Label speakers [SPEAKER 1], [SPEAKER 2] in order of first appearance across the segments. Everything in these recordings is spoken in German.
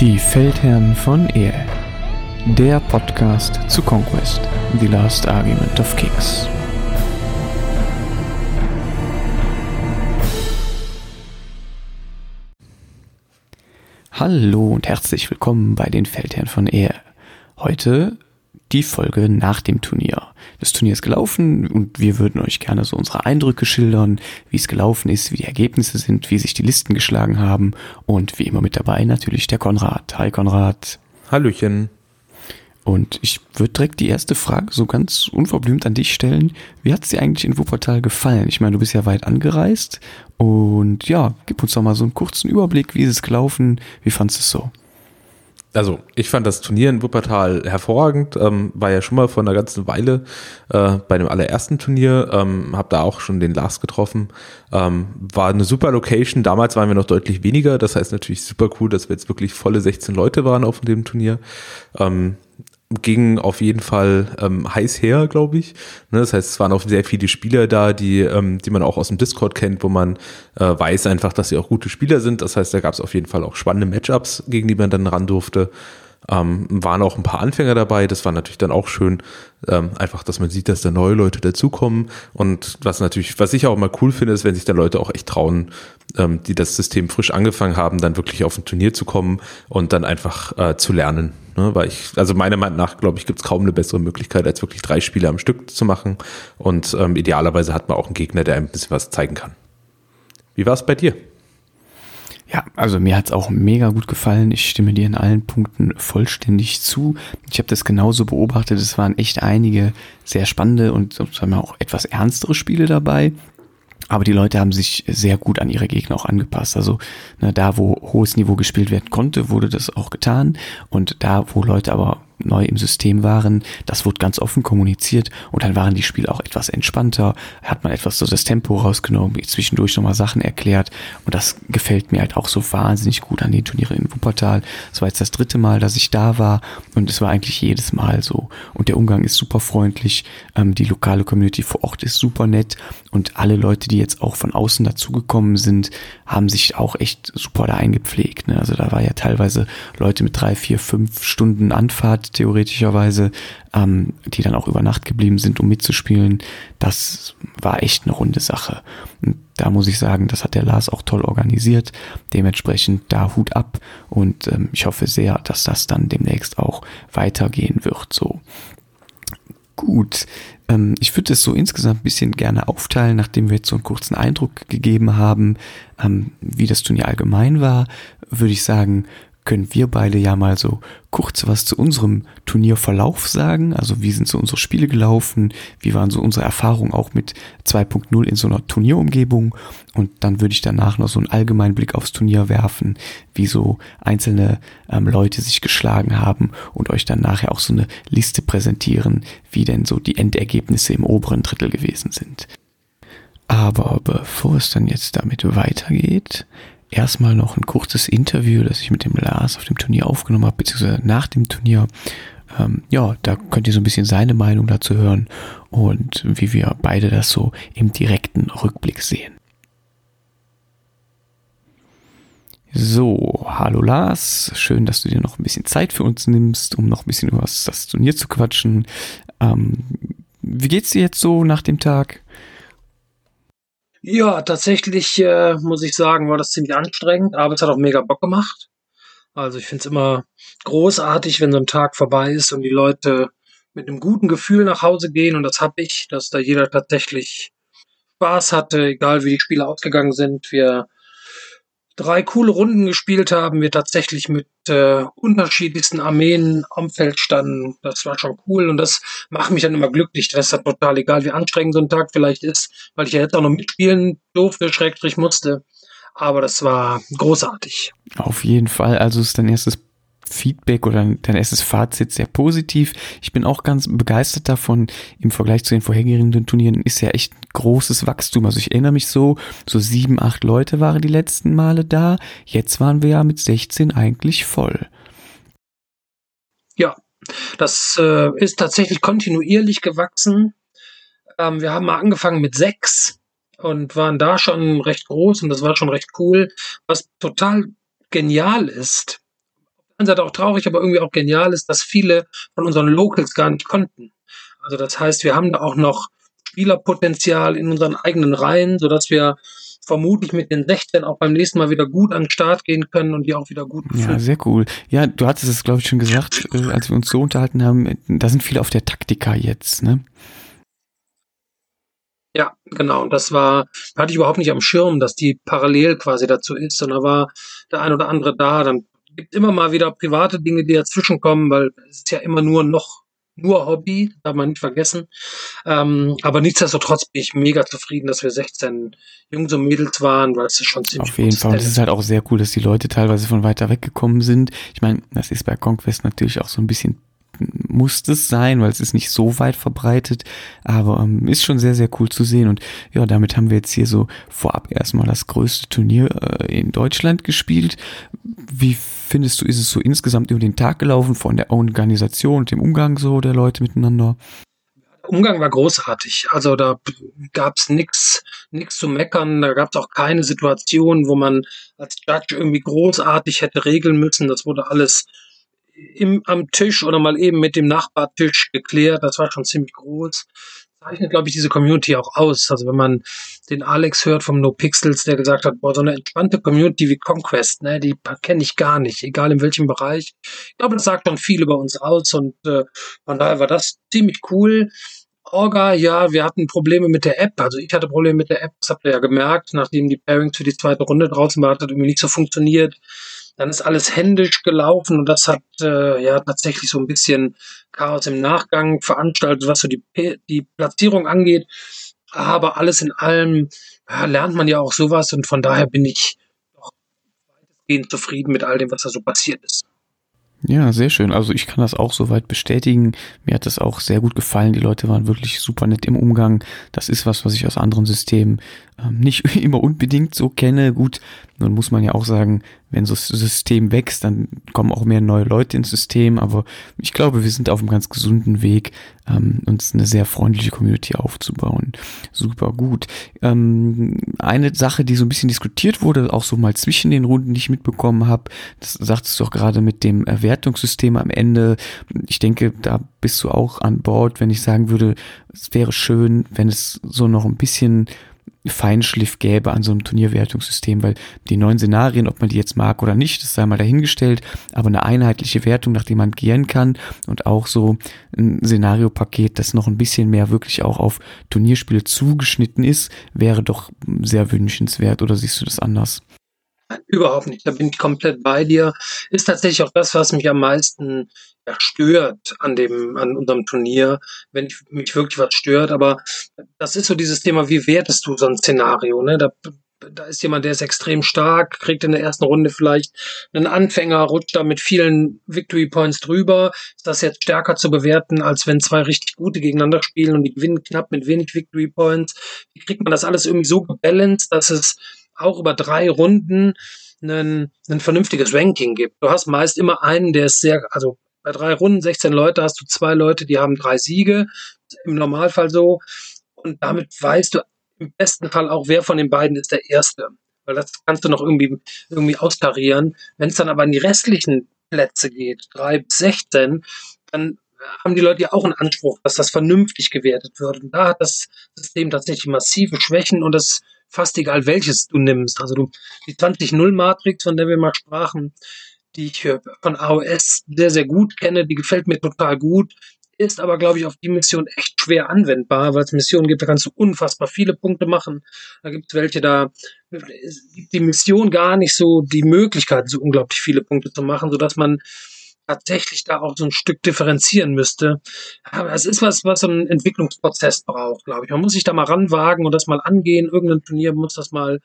[SPEAKER 1] Die Feldherren von Ehe. Der Podcast zu Conquest, The Last Argument of Kings. Hallo und herzlich willkommen bei den Feldherren von Ehe. Heute die Folge nach dem Turnier. Das Turnier ist gelaufen und wir würden euch gerne so unsere Eindrücke schildern, wie es gelaufen ist, wie die Ergebnisse sind, wie sich die Listen geschlagen haben und wie immer mit dabei natürlich der Konrad. Hi Konrad.
[SPEAKER 2] Hallöchen.
[SPEAKER 1] Und ich würde direkt die erste Frage so ganz unverblümt an dich stellen. Wie hat es dir eigentlich in Wuppertal gefallen? Ich meine, du bist ja weit angereist und ja, gib uns doch mal so einen kurzen Überblick, wie ist es gelaufen, wie fandest du es so?
[SPEAKER 2] Also ich fand das Turnier in Wuppertal hervorragend, ähm, war ja schon mal vor einer ganzen Weile äh, bei dem allerersten Turnier, ähm, habe da auch schon den Lars getroffen, ähm, war eine super Location, damals waren wir noch deutlich weniger, das heißt natürlich super cool, dass wir jetzt wirklich volle 16 Leute waren auf dem Turnier. Ähm, ging auf jeden Fall ähm, heiß her, glaube ich. Ne, das heißt, es waren auch sehr viele Spieler da, die, ähm, die man auch aus dem Discord kennt, wo man äh, weiß einfach, dass sie auch gute Spieler sind. Das heißt, da gab es auf jeden Fall auch spannende Matchups, gegen die man dann ran durfte. Ähm, waren auch ein paar Anfänger dabei, das war natürlich dann auch schön, ähm, einfach, dass man sieht, dass da neue Leute dazukommen. Und was natürlich, was ich auch mal cool finde, ist, wenn sich da Leute auch echt trauen, ähm, die das System frisch angefangen haben, dann wirklich auf ein Turnier zu kommen und dann einfach äh, zu lernen. Ne? Weil ich, also meiner Meinung nach, glaube ich, gibt es kaum eine bessere Möglichkeit, als wirklich drei Spiele am Stück zu machen. Und ähm, idealerweise hat man auch einen Gegner, der ein bisschen was zeigen kann. Wie war es bei dir?
[SPEAKER 1] Ja, also mir hat's auch mega gut gefallen. Ich stimme dir in allen Punkten vollständig zu. Ich habe das genauso beobachtet. Es waren echt einige sehr spannende und sagen wir auch etwas ernstere Spiele dabei. Aber die Leute haben sich sehr gut an ihre Gegner auch angepasst. Also ne, da, wo hohes Niveau gespielt werden konnte, wurde das auch getan. Und da, wo Leute aber neu im System waren. Das wurde ganz offen kommuniziert und dann waren die Spiele auch etwas entspannter, hat man etwas so das Tempo rausgenommen, zwischendurch nochmal Sachen erklärt und das gefällt mir halt auch so wahnsinnig gut an den Turnieren in Wuppertal. Es war jetzt das dritte Mal, dass ich da war und es war eigentlich jedes Mal so und der Umgang ist super freundlich, ähm, die lokale Community vor Ort ist super nett und alle Leute, die jetzt auch von außen dazugekommen sind, haben sich auch echt super da eingepflegt. Ne? Also da war ja teilweise Leute mit drei, vier, fünf Stunden Anfahrt theoretischerweise, ähm, die dann auch über Nacht geblieben sind, um mitzuspielen. Das war echt eine runde Sache. Und da muss ich sagen, das hat der Lars auch toll organisiert. Dementsprechend da Hut ab und ähm, ich hoffe sehr, dass das dann demnächst auch weitergehen wird. So gut. Ähm, ich würde es so insgesamt ein bisschen gerne aufteilen, nachdem wir jetzt so einen kurzen Eindruck gegeben haben, ähm, wie das Turnier allgemein war, würde ich sagen, können wir beide ja mal so kurz was zu unserem Turnierverlauf sagen. Also wie sind so unsere Spiele gelaufen? Wie waren so unsere Erfahrungen auch mit 2.0 in so einer Turnierumgebung? Und dann würde ich danach noch so einen allgemeinen Blick aufs Turnier werfen, wie so einzelne ähm, Leute sich geschlagen haben und euch dann nachher auch so eine Liste präsentieren, wie denn so die Endergebnisse im oberen Drittel gewesen sind. Aber bevor es dann jetzt damit weitergeht, erstmal noch ein kurzes Interview, das ich mit dem Lars auf dem Turnier aufgenommen habe, beziehungsweise nach dem Turnier. Ähm, ja, da könnt ihr so ein bisschen seine Meinung dazu hören und wie wir beide das so im direkten Rückblick sehen. So, hallo Lars, schön, dass du dir noch ein bisschen Zeit für uns nimmst, um noch ein bisschen über das Turnier zu quatschen. Ähm, wie geht's dir jetzt so nach dem Tag?
[SPEAKER 3] Ja, tatsächlich äh, muss ich sagen, war das ziemlich anstrengend, aber es hat auch mega Bock gemacht. Also ich finde es immer großartig, wenn so ein Tag vorbei ist und die Leute mit einem guten Gefühl nach Hause gehen und das habe ich, dass da jeder tatsächlich Spaß hatte, egal wie die Spiele ausgegangen sind. Wir drei coole Runden gespielt haben, wir tatsächlich mit äh, unterschiedlichsten Armeen am Feld standen. Das war schon cool und das macht mich dann immer glücklich. Das ist ja total egal, wie anstrengend so ein Tag vielleicht ist, weil ich ja jetzt auch noch mitspielen durfte, schrägstrich musste. Aber das war großartig.
[SPEAKER 1] Auf jeden Fall. Also ist dein erstes Feedback oder dein erstes Fazit sehr positiv. Ich bin auch ganz begeistert davon. Im Vergleich zu den vorhergehenden Turnieren ist ja echt großes Wachstum. Also ich erinnere mich so, so sieben, acht Leute waren die letzten Male da. Jetzt waren wir ja mit 16 eigentlich voll.
[SPEAKER 3] Ja, das äh, ist tatsächlich kontinuierlich gewachsen. Ähm, wir haben mal angefangen mit sechs und waren da schon recht groß und das war schon recht cool. Was total genial ist, Seite auch traurig, aber irgendwie auch genial ist, dass viele von unseren Locals gar nicht konnten. Also das heißt, wir haben da auch noch Spielerpotenzial in unseren eigenen Reihen, sodass wir vermutlich mit den 16 auch beim nächsten Mal wieder gut an den Start gehen können und die auch wieder gut
[SPEAKER 1] Ja,
[SPEAKER 3] befüllen.
[SPEAKER 1] sehr cool. Ja, du hattest es, glaube ich, schon gesagt, äh, als wir uns so unterhalten haben, da sind viele auf der Taktika jetzt, ne?
[SPEAKER 3] Ja, genau. Und das war, hatte ich überhaupt nicht am Schirm, dass die parallel quasi dazu ist, sondern war der ein oder andere da. Dann gibt immer mal wieder private Dinge, die dazwischen kommen, weil es ist ja immer nur noch nur Hobby, darf man nicht vergessen. Ähm, aber nichtsdestotrotz bin ich mega zufrieden, dass wir 16 Jungs und Mädels waren, weil es ist schon ziemlich
[SPEAKER 1] Auf jeden Fall. Und es ist halt auch sehr cool, dass die Leute teilweise von weiter weg gekommen sind. Ich meine, das ist bei Conquest natürlich auch so ein bisschen muss es sein, weil es ist nicht so weit verbreitet, aber ähm, ist schon sehr, sehr cool zu sehen. Und ja, damit haben wir jetzt hier so vorab erstmal das größte Turnier äh, in Deutschland gespielt. Wie findest du, ist es so insgesamt über den Tag gelaufen von der Organisation und dem Umgang so der Leute miteinander?
[SPEAKER 3] Der Umgang war großartig. Also da gab es nichts zu meckern. Da gab es auch keine Situation, wo man als Judge irgendwie großartig hätte regeln müssen. Das wurde alles im, am Tisch oder mal eben mit dem Nachbartisch geklärt. Das war schon ziemlich groß. Zeichnet, glaube ich, diese Community auch aus. Also wenn man den Alex hört vom No Pixels, der gesagt hat, boah, so eine entspannte Community wie Conquest, ne, die kenne ich gar nicht, egal in welchem Bereich. Ich glaube, das sagt schon viel über uns aus und äh, von daher war das ziemlich cool. Orga, ja, wir hatten Probleme mit der App. Also ich hatte Probleme mit der App, das habt ihr ja gemerkt, nachdem die Pairings für die zweite Runde draußen war, hat das irgendwie nicht so funktioniert. Dann ist alles händisch gelaufen und das hat äh, ja tatsächlich so ein bisschen Chaos im Nachgang veranstaltet, was so die, die Platzierung angeht. Aber alles in allem ja, lernt man ja auch sowas und von daher bin ich doch weitestgehend zufrieden mit all dem, was da so passiert ist.
[SPEAKER 1] Ja, sehr schön. Also ich kann das auch soweit bestätigen. Mir hat das auch sehr gut gefallen. Die Leute waren wirklich super nett im Umgang. Das ist was, was ich aus anderen Systemen nicht immer unbedingt so kenne. Gut, nun muss man ja auch sagen, wenn so das System wächst, dann kommen auch mehr neue Leute ins System. Aber ich glaube, wir sind auf einem ganz gesunden Weg, ähm, uns eine sehr freundliche Community aufzubauen. Super gut. Ähm, eine Sache, die so ein bisschen diskutiert wurde, auch so mal zwischen den Runden, die ich mitbekommen habe, das sagtest du auch gerade mit dem Wertungssystem am Ende. Ich denke, da bist du auch an Bord, wenn ich sagen würde, es wäre schön, wenn es so noch ein bisschen Feinschliff gäbe an so einem Turnierwertungssystem, weil die neuen Szenarien, ob man die jetzt mag oder nicht, das sei mal dahingestellt, aber eine einheitliche Wertung, nach der man gehen kann und auch so ein Szenariopaket, das noch ein bisschen mehr wirklich auch auf Turnierspiele zugeschnitten ist, wäre doch sehr wünschenswert oder siehst du das anders?
[SPEAKER 3] Überhaupt nicht, da bin ich komplett bei dir. Ist tatsächlich auch das, was mich am meisten stört an dem, an unserem Turnier, wenn ich, mich wirklich was stört. Aber das ist so dieses Thema, wie wertest du so ein Szenario? Ne? Da, da ist jemand, der ist extrem stark, kriegt in der ersten Runde vielleicht einen Anfänger, rutscht da mit vielen Victory Points drüber. Ist das jetzt stärker zu bewerten, als wenn zwei richtig gute gegeneinander spielen und die gewinnen knapp mit wenig Victory Points? Wie kriegt man das alles irgendwie so gebalanced, dass es auch über drei Runden ein, ein vernünftiges Ranking gibt. Du hast meist immer einen, der ist sehr, also bei drei Runden, 16 Leute, hast du zwei Leute, die haben drei Siege, im Normalfall so. Und damit weißt du im besten Fall auch, wer von den beiden ist der Erste. Weil das kannst du noch irgendwie, irgendwie austarieren. Wenn es dann aber in die restlichen Plätze geht, drei bis 16, dann haben die Leute ja auch einen Anspruch, dass das vernünftig gewertet wird. Und da hat das System tatsächlich massive Schwächen und das fast egal, welches du nimmst. Also du, die 20-0-Matrix, von der wir mal sprachen, die ich von AOS sehr, sehr gut kenne, die gefällt mir total gut, ist aber, glaube ich, auf die Mission echt schwer anwendbar, weil es Missionen gibt, da kannst du unfassbar viele Punkte machen. Da gibt es welche, da gibt die Mission gar nicht so die Möglichkeit, so unglaublich viele Punkte zu machen, sodass man tatsächlich da auch so ein Stück differenzieren müsste. Aber es ist was, was so ein Entwicklungsprozess braucht, glaube ich. Man muss sich da mal ranwagen und das mal angehen. Irgendein Turnier muss das mal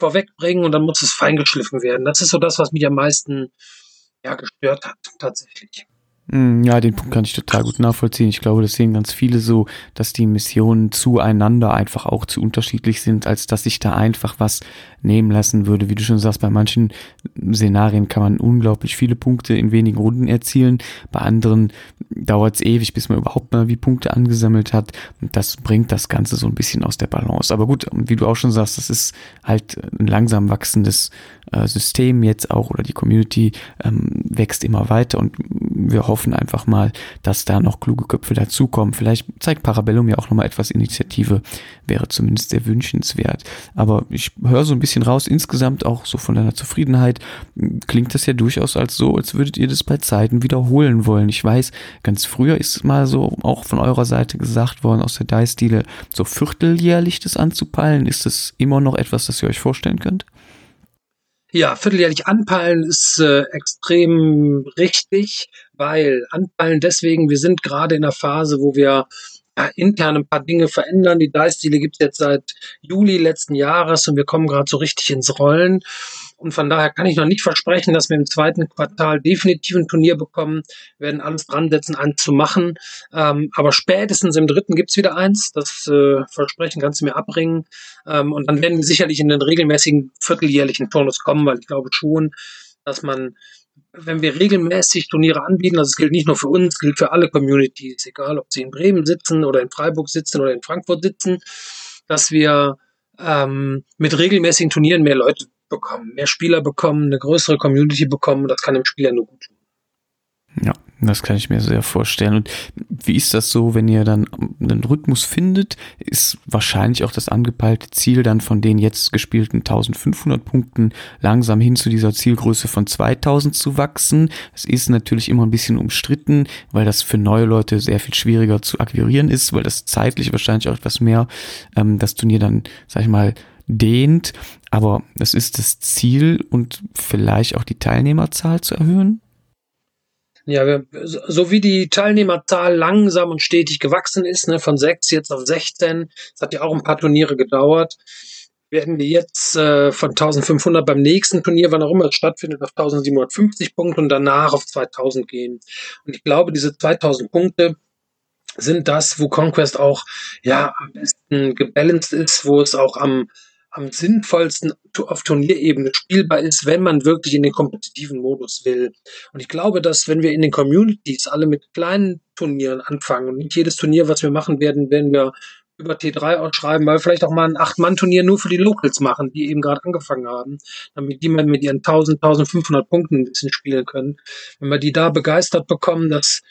[SPEAKER 3] vorwegbringen und dann muss es feingeschliffen werden. Das ist so das, was mich am meisten ja, gestört hat, tatsächlich.
[SPEAKER 1] Hm, ja, den Punkt kann ich total gut nachvollziehen. Ich glaube, das sehen ganz viele so, dass die Missionen zueinander einfach auch zu unterschiedlich sind, als dass sich da einfach was nehmen lassen würde. Wie du schon sagst, bei manchen Szenarien kann man unglaublich viele Punkte in wenigen Runden erzielen. Bei anderen dauert es ewig, bis man überhaupt mal wie Punkte angesammelt hat. Und das bringt das Ganze so ein bisschen aus der Balance. Aber gut, wie du auch schon sagst, das ist halt ein langsam wachsendes äh, System jetzt auch oder die Community ähm, wächst immer weiter und wir hoffen einfach mal, dass da noch kluge Köpfe dazukommen. Vielleicht zeigt Parabellum ja auch nochmal etwas Initiative, wäre zumindest sehr wünschenswert. Aber ich höre so ein bisschen raus, insgesamt auch so von deiner Zufriedenheit, klingt das ja durchaus als so, als würdet ihr das bei Zeiten wiederholen wollen. Ich weiß, ganz früher ist mal so auch von eurer Seite gesagt worden, aus der Dice-Stile, so vierteljährlich das anzupeilen. Ist das immer noch etwas, das ihr euch vorstellen könnt?
[SPEAKER 3] Ja, vierteljährlich anpeilen ist äh, extrem richtig, weil anpeilen deswegen, wir sind gerade in einer Phase, wo wir ja, intern ein paar Dinge verändern. Die Dice-Stile gibt es jetzt seit Juli letzten Jahres und wir kommen gerade so richtig ins Rollen. Und von daher kann ich noch nicht versprechen, dass wir im zweiten Quartal definitiv ein Turnier bekommen. Wir werden alles dran setzen, eins zu machen. Ähm, aber spätestens im dritten gibt's wieder eins. Das äh, Versprechen kannst du mir abbringen. Ähm, und dann werden wir sicherlich in den regelmäßigen vierteljährlichen Turnus kommen, weil ich glaube schon, dass man wenn wir regelmäßig Turniere anbieten, also es gilt nicht nur für uns, gilt für alle Communities, egal ob sie in Bremen sitzen oder in Freiburg sitzen oder in Frankfurt sitzen, dass wir ähm, mit regelmäßigen Turnieren mehr Leute bekommen, mehr Spieler bekommen, eine größere Community bekommen. Das kann dem Spieler nur gut tun.
[SPEAKER 1] Ja, das kann ich mir sehr vorstellen. Und wie ist das so, wenn ihr dann einen Rhythmus findet? Ist wahrscheinlich auch das angepeilte Ziel dann von den jetzt gespielten 1500 Punkten langsam hin zu dieser Zielgröße von 2000 zu wachsen. Es ist natürlich immer ein bisschen umstritten, weil das für neue Leute sehr viel schwieriger zu akquirieren ist, weil das zeitlich wahrscheinlich auch etwas mehr ähm, das Turnier dann, sag ich mal, dehnt. Aber es ist das Ziel und vielleicht auch die Teilnehmerzahl zu erhöhen?
[SPEAKER 3] Ja, so wie die Teilnehmerzahl langsam und stetig gewachsen ist, ne, von sechs jetzt auf 16, das hat ja auch ein paar Turniere gedauert, werden wir jetzt äh, von 1500 beim nächsten Turnier, wann auch immer es stattfindet, auf 1750 Punkte und danach auf 2000 gehen. Und ich glaube, diese 2000 Punkte sind das, wo Conquest auch ja am besten gebalanced ist, wo es auch am am sinnvollsten auf Turnierebene spielbar ist, wenn man wirklich in den kompetitiven Modus will. Und ich glaube, dass wenn wir in den Communities alle mit kleinen Turnieren anfangen und nicht jedes Turnier, was wir machen werden, werden wir über T3 ausschreiben, weil wir vielleicht auch mal ein Acht-Mann-Turnier nur für die Locals machen, die eben gerade angefangen haben, damit die mal mit ihren 1000, 1500 Punkten ein bisschen spielen können. Wenn wir die da begeistert bekommen, dass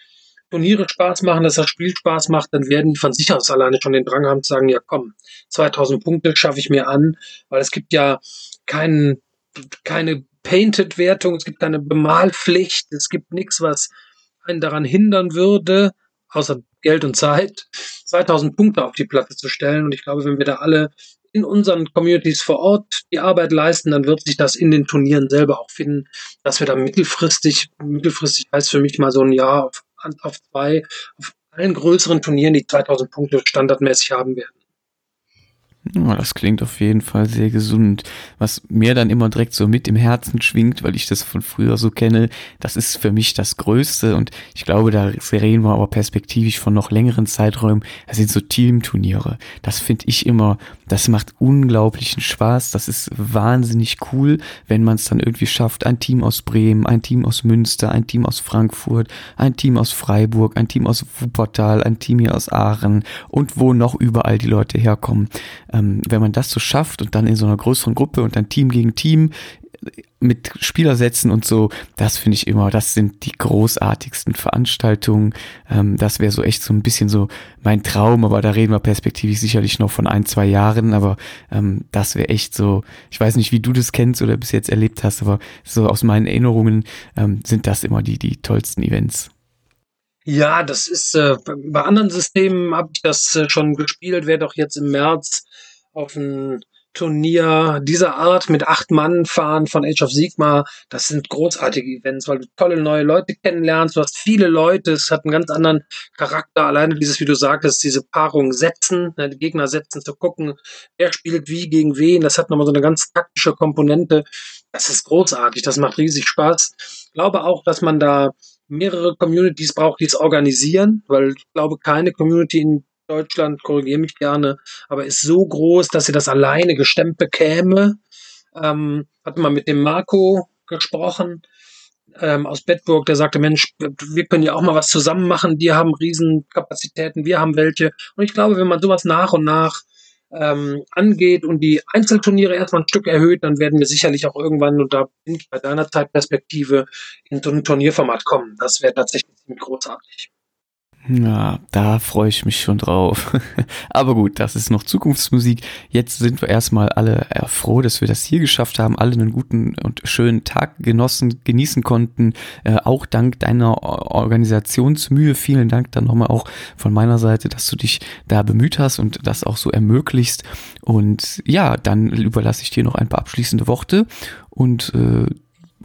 [SPEAKER 3] Turniere Spaß machen, dass das Spiel Spaß macht, dann werden die von sich aus alleine schon den Drang haben zu sagen, ja komm, 2000 Punkte schaffe ich mir an, weil es gibt ja keinen, keine Painted-Wertung, es gibt keine Bemalpflicht, es gibt nichts, was einen daran hindern würde, außer Geld und Zeit, 2000 Punkte auf die Platte zu stellen. Und ich glaube, wenn wir da alle in unseren Communities vor Ort die Arbeit leisten, dann wird sich das in den Turnieren selber auch finden, dass wir da mittelfristig, mittelfristig heißt für mich mal so ein Jahr auf auf zwei, auf allen größeren Turnieren die 2000 Punkte standardmäßig haben werden.
[SPEAKER 1] Ja, das klingt auf jeden Fall sehr gesund. Was mir dann immer direkt so mit im Herzen schwingt, weil ich das von früher so kenne, das ist für mich das Größte und ich glaube, da reden wir aber perspektivisch von noch längeren Zeiträumen. Das sind so Teamturniere. Das finde ich immer, das macht unglaublichen Spaß. Das ist wahnsinnig cool, wenn man es dann irgendwie schafft. Ein Team aus Bremen, ein Team aus Münster, ein Team aus Frankfurt, ein Team aus Freiburg, ein Team aus Wuppertal, ein Team hier aus Aachen und wo noch überall die Leute herkommen ähm, wenn man das so schafft und dann in so einer größeren Gruppe und dann Team gegen Team mit Spielersätzen und so, das finde ich immer, das sind die großartigsten Veranstaltungen. Ähm, das wäre so echt so ein bisschen so mein Traum, aber da reden wir perspektivisch sicherlich noch von ein, zwei Jahren, aber ähm, das wäre echt so, ich weiß nicht, wie du das kennst oder bis jetzt erlebt hast, aber so aus meinen Erinnerungen ähm, sind das immer die, die tollsten Events.
[SPEAKER 3] Ja, das ist äh, bei anderen Systemen habe ich das äh, schon gespielt, werde auch jetzt im März auf ein Turnier dieser Art mit acht Mann fahren von Age of Sigma. Das sind großartige Events, weil du tolle neue Leute kennenlernst. Du hast viele Leute. Es hat einen ganz anderen Charakter. Alleine dieses, wie du sagtest, diese Paarung setzen, ne, die Gegner setzen, zu gucken, wer spielt wie gegen wen. Das hat nochmal so eine ganz taktische Komponente. Das ist großartig. Das macht riesig Spaß. Ich glaube auch, dass man da mehrere Communities braucht, die es organisieren, weil ich glaube, keine Community in Deutschland, korrigiere mich gerne, aber ist so groß, dass sie das alleine gestemmt bekäme. Ähm, hatte mal mit dem Marco gesprochen ähm, aus Bedburg, der sagte, Mensch, wir können ja auch mal was zusammen machen. Die haben Riesenkapazitäten, wir haben welche. Und ich glaube, wenn man sowas nach und nach ähm, angeht und die Einzelturniere erstmal ein Stück erhöht, dann werden wir sicherlich auch irgendwann, und da bin ich bei deiner Zeitperspektive, in so ein Turnierformat kommen. Das wäre tatsächlich ziemlich großartig.
[SPEAKER 1] Ja, da freue ich mich schon drauf. Aber gut, das ist noch Zukunftsmusik. Jetzt sind wir erstmal alle äh, froh, dass wir das hier geschafft haben, alle einen guten und schönen Tag genossen, genießen konnten. Äh, auch dank deiner Organisationsmühe. Vielen Dank dann nochmal auch von meiner Seite, dass du dich da bemüht hast und das auch so ermöglichst. Und ja, dann überlasse ich dir noch ein paar abschließende Worte und äh,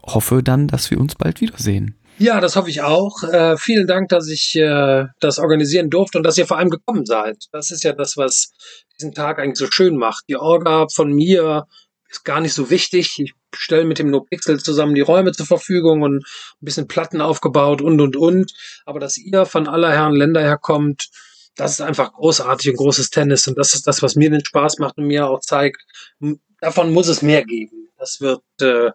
[SPEAKER 1] hoffe dann, dass wir uns bald wiedersehen.
[SPEAKER 3] Ja, das hoffe ich auch. Äh, vielen Dank, dass ich äh, das organisieren durfte und dass ihr vor allem gekommen seid. Das ist ja das, was diesen Tag eigentlich so schön macht. Die Orga von mir ist gar nicht so wichtig. Ich stelle mit dem NoPixel zusammen die Räume zur Verfügung und ein bisschen Platten aufgebaut und, und, und. Aber dass ihr von aller Herren Länder herkommt, das ist einfach großartig und großes Tennis. Und das ist das, was mir den Spaß macht und mir auch zeigt, davon muss es mehr geben. Das wird äh,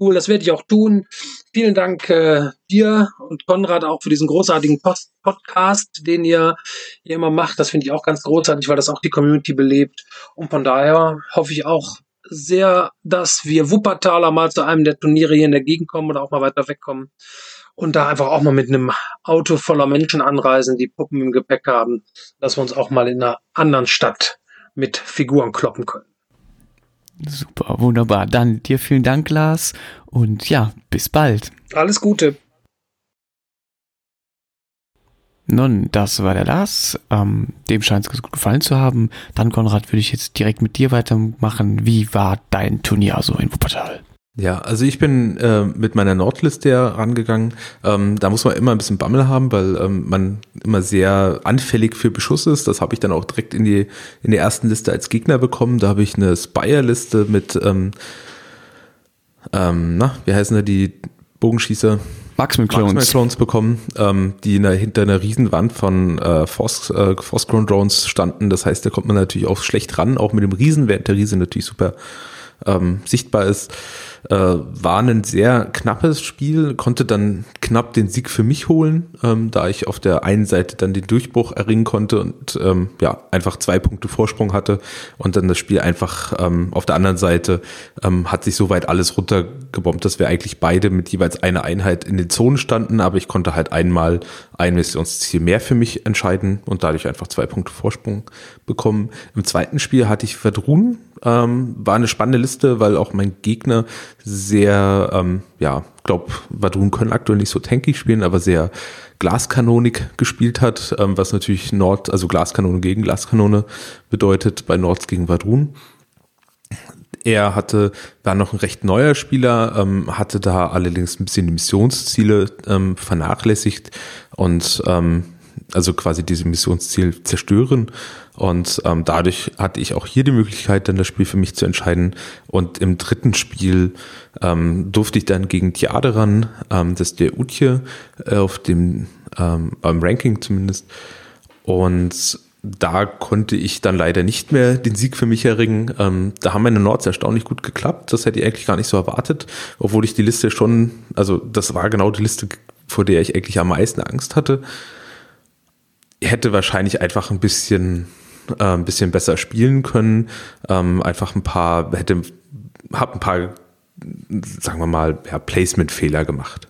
[SPEAKER 3] cool, das werde ich auch tun. Vielen Dank äh, dir und Konrad auch für diesen großartigen Post Podcast, den ihr, ihr immer macht. Das finde ich auch ganz großartig, weil das auch die Community belebt. Und von daher hoffe ich auch sehr, dass wir Wuppertaler mal zu einem der Turniere hier in der Gegend kommen oder auch mal weiter wegkommen und da einfach auch mal mit einem Auto voller Menschen anreisen, die Puppen im Gepäck haben, dass wir uns auch mal in einer anderen Stadt mit Figuren kloppen können.
[SPEAKER 1] Super, wunderbar. Dann dir vielen Dank, Lars. Und ja, bis bald.
[SPEAKER 3] Alles Gute.
[SPEAKER 1] Nun, das war der Lars. Ähm, dem scheint es ganz gut gefallen zu haben. Dann, Konrad, würde ich jetzt direkt mit dir weitermachen. Wie war dein Turnier so in Wuppertal?
[SPEAKER 2] Ja, also ich bin äh, mit meiner Nordliste rangegangen. Ähm, da muss man immer ein bisschen Bammel haben, weil ähm, man immer sehr anfällig für Beschuss ist. Das habe ich dann auch direkt in die in der ersten Liste als Gegner bekommen. Da habe ich eine Spire-Liste mit, ähm, ähm, na, wie heißen da die Bogenschießer?
[SPEAKER 1] Marksman Clones. Marksman
[SPEAKER 2] Clones bekommen, ähm, die in der, hinter einer Riesenwand von äh, Force, äh, Force Drones standen. Das heißt, da kommt man natürlich auch schlecht ran, auch mit dem Riesen, während der Riese natürlich super ähm, sichtbar ist. Äh, war ein sehr knappes Spiel, konnte dann knapp den Sieg für mich holen, ähm, da ich auf der einen Seite dann den Durchbruch erringen konnte und ähm, ja, einfach zwei Punkte Vorsprung hatte und dann das Spiel einfach ähm, auf der anderen Seite ähm, hat sich soweit alles runtergebombt, dass wir eigentlich beide mit jeweils einer Einheit in den Zonen standen, aber ich konnte halt einmal ein Missionsziel mehr für mich entscheiden und dadurch einfach zwei Punkte Vorsprung bekommen. Im zweiten Spiel hatte ich Verdrun, ähm, war eine spannende Liste, weil auch mein Gegner sehr, ähm, ja, glaube, Vadrun können aktuell nicht so tanky spielen, aber sehr Glaskanonik gespielt hat, ähm, was natürlich Nord, also Glaskanone gegen Glaskanone bedeutet, bei Nords gegen Vadrun. Er hatte, war noch ein recht neuer Spieler, ähm, hatte da allerdings ein bisschen die Missionsziele ähm, vernachlässigt und ähm, also quasi diese Missionsziel zerstören und ähm, dadurch hatte ich auch hier die Möglichkeit, dann das Spiel für mich zu entscheiden. Und im dritten Spiel ähm, durfte ich dann gegen Tiade ran, ähm, das ist der Utje äh, auf dem ähm, Ranking zumindest. Und da konnte ich dann leider nicht mehr den Sieg für mich erringen. Ähm, da haben meine Nords erstaunlich gut geklappt. Das hätte ich eigentlich gar nicht so erwartet, obwohl ich die Liste schon, also das war genau die Liste, vor der ich eigentlich am meisten Angst hatte. Hätte wahrscheinlich einfach ein bisschen äh, ein bisschen besser spielen können. Ähm, einfach ein paar, hätte, hab ein paar, sagen wir mal, ja, Placement-Fehler gemacht.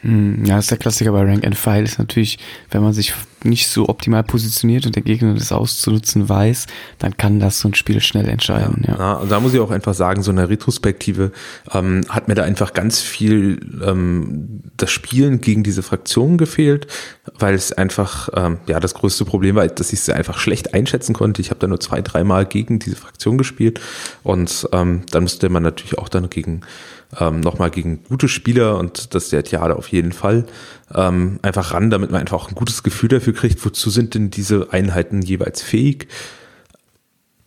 [SPEAKER 1] Hm, ja, ist der Klassiker bei Rank and File ist natürlich, wenn man sich nicht so optimal positioniert und der Gegner das auszunutzen weiß, dann kann das so ein Spiel schnell entscheiden. Ja,
[SPEAKER 2] ja. und da muss ich auch einfach sagen, so eine Retrospektive ähm, hat mir da einfach ganz viel ähm, das Spielen gegen diese Fraktionen gefehlt, weil es einfach, ähm, ja, das größte Problem war, dass ich es einfach schlecht einschätzen konnte. Ich habe da nur zwei, dreimal gegen diese Fraktion gespielt und ähm, dann musste man natürlich auch dann gegen ähm, nochmal gegen gute Spieler und das der Theater auf jeden Fall ähm, einfach ran, damit man einfach auch ein gutes Gefühl dafür kriegt, wozu sind denn diese Einheiten jeweils fähig.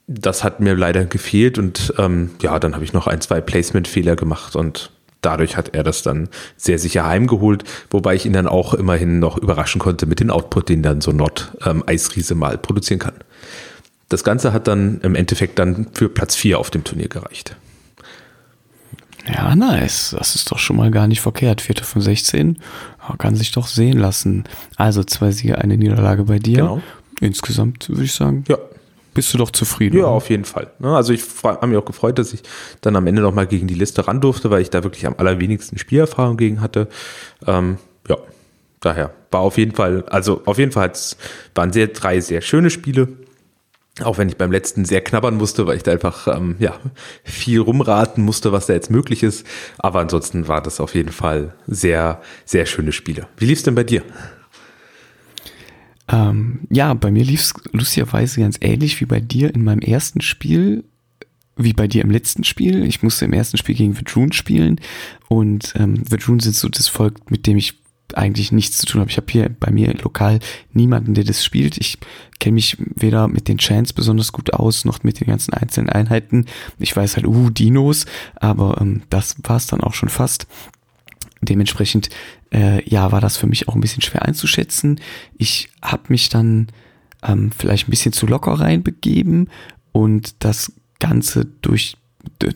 [SPEAKER 2] Das hat mir leider gefehlt und ähm, ja, dann habe ich noch ein, zwei Placement-Fehler gemacht und dadurch hat er das dann sehr sicher heimgeholt, wobei ich ihn dann auch immerhin noch überraschen konnte mit dem Output, den dann so Nord ähm, Eisriese mal produzieren kann. Das Ganze hat dann im Endeffekt dann für Platz 4 auf dem Turnier gereicht.
[SPEAKER 1] Ja, nice. Das ist doch schon mal gar nicht verkehrt. Vierte von 16 kann sich doch sehen lassen. Also zwei Siege, eine Niederlage bei dir. Genau. Insgesamt würde ich sagen.
[SPEAKER 2] Ja.
[SPEAKER 1] Bist du doch zufrieden?
[SPEAKER 2] Ja, oder? auf jeden Fall. Ne, also ich habe mich auch gefreut, dass ich dann am Ende noch mal gegen die Liste ran durfte, weil ich da wirklich am allerwenigsten Spielerfahrung gegen hatte. Ähm, ja, daher war auf jeden Fall, also auf jeden Fall waren sehr drei sehr schöne Spiele. Auch wenn ich beim letzten sehr knabbern musste, weil ich da einfach ähm, ja, viel rumraten musste, was da jetzt möglich ist. Aber ansonsten war das auf jeden Fall sehr, sehr schöne Spiele. Wie lief es denn bei dir?
[SPEAKER 1] Ähm, ja, bei mir lief es lustigerweise ganz ähnlich wie bei dir in meinem ersten Spiel, wie bei dir im letzten Spiel. Ich musste im ersten Spiel gegen Vidrun spielen und ähm, Vidrun sind so das Volk, mit dem ich eigentlich nichts zu tun habe. Ich habe hier bei mir lokal niemanden, der das spielt. Ich kenne mich weder mit den Chants besonders gut aus, noch mit den ganzen einzelnen Einheiten. Ich weiß halt, uh, Dinos, aber ähm, das war es dann auch schon fast. Dementsprechend, äh, ja, war das für mich auch ein bisschen schwer einzuschätzen. Ich habe mich dann ähm, vielleicht ein bisschen zu locker reinbegeben und das Ganze durch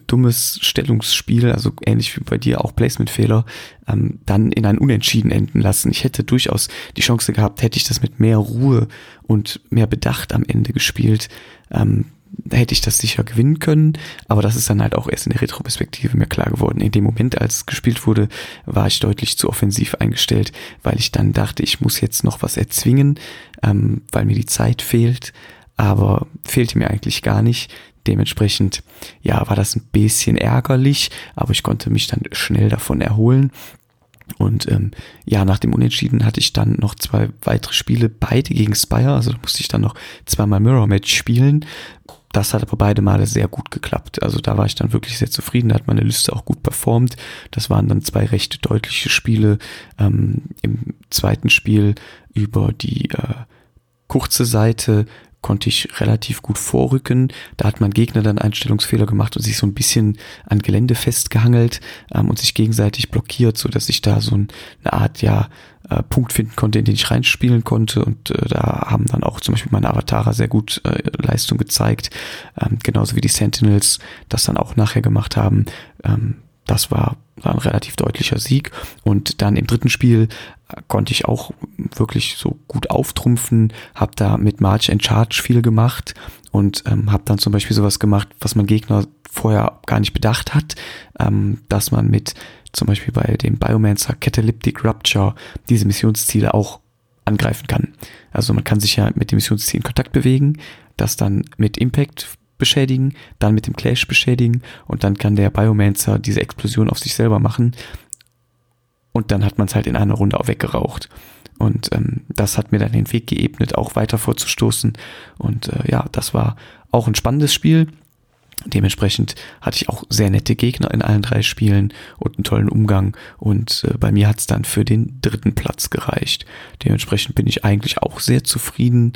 [SPEAKER 1] dummes Stellungsspiel, also ähnlich wie bei dir auch Placement-Fehler, ähm, dann in ein Unentschieden enden lassen. Ich hätte durchaus die Chance gehabt, hätte ich das mit mehr Ruhe und mehr Bedacht am Ende gespielt, ähm, hätte ich das sicher gewinnen können, aber das ist dann halt auch erst in der Retroperspektive mir klar geworden. In dem Moment, als es gespielt wurde, war ich deutlich zu offensiv eingestellt, weil ich dann dachte, ich muss jetzt noch was erzwingen, ähm, weil mir die Zeit fehlt, aber fehlte mir eigentlich gar nicht. Dementsprechend, ja, war das ein bisschen ärgerlich, aber ich konnte mich dann schnell davon erholen. Und ähm, ja, nach dem Unentschieden hatte ich dann noch zwei weitere Spiele, beide gegen Spire. Also musste ich dann noch zweimal Mirror Match spielen. Das hat aber beide Male sehr gut geklappt. Also da war ich dann wirklich sehr zufrieden. Da hat meine Liste auch gut performt. Das waren dann zwei recht deutliche Spiele. Ähm, Im zweiten Spiel über die äh, kurze Seite konnte ich relativ gut vorrücken. Da hat mein Gegner dann Einstellungsfehler gemacht und sich so ein bisschen an Gelände festgehangelt ähm, und sich gegenseitig blockiert, so dass ich da so ein, eine Art ja äh, Punkt finden konnte, in den ich reinspielen konnte. Und äh, da haben dann auch zum Beispiel meine Avatare sehr gut äh, Leistung gezeigt, ähm, genauso wie die Sentinels das dann auch nachher gemacht haben. Ähm, das war, war ein relativ deutlicher Sieg. Und dann im dritten Spiel äh, konnte ich auch wirklich so gut auftrumpfen, habe da mit March and Charge viel gemacht und ähm, habe dann zum Beispiel sowas gemacht, was mein Gegner vorher gar nicht bedacht hat, ähm, dass man mit zum Beispiel bei dem Biomancer Catalyptic Rupture diese Missionsziele auch angreifen kann. Also man kann sich ja mit dem Missionsziel in Kontakt bewegen, das dann mit Impact beschädigen, dann mit dem Clash beschädigen und dann kann der Biomancer diese Explosion auf sich selber machen und dann hat man es halt in einer Runde auch weggeraucht. Und ähm, das hat mir dann den Weg geebnet, auch weiter vorzustoßen. Und äh, ja, das war auch ein spannendes Spiel. Dementsprechend hatte ich auch sehr nette Gegner in allen drei Spielen und einen tollen Umgang. Und äh, bei mir hat es dann für den dritten Platz gereicht. Dementsprechend bin ich eigentlich auch sehr zufrieden.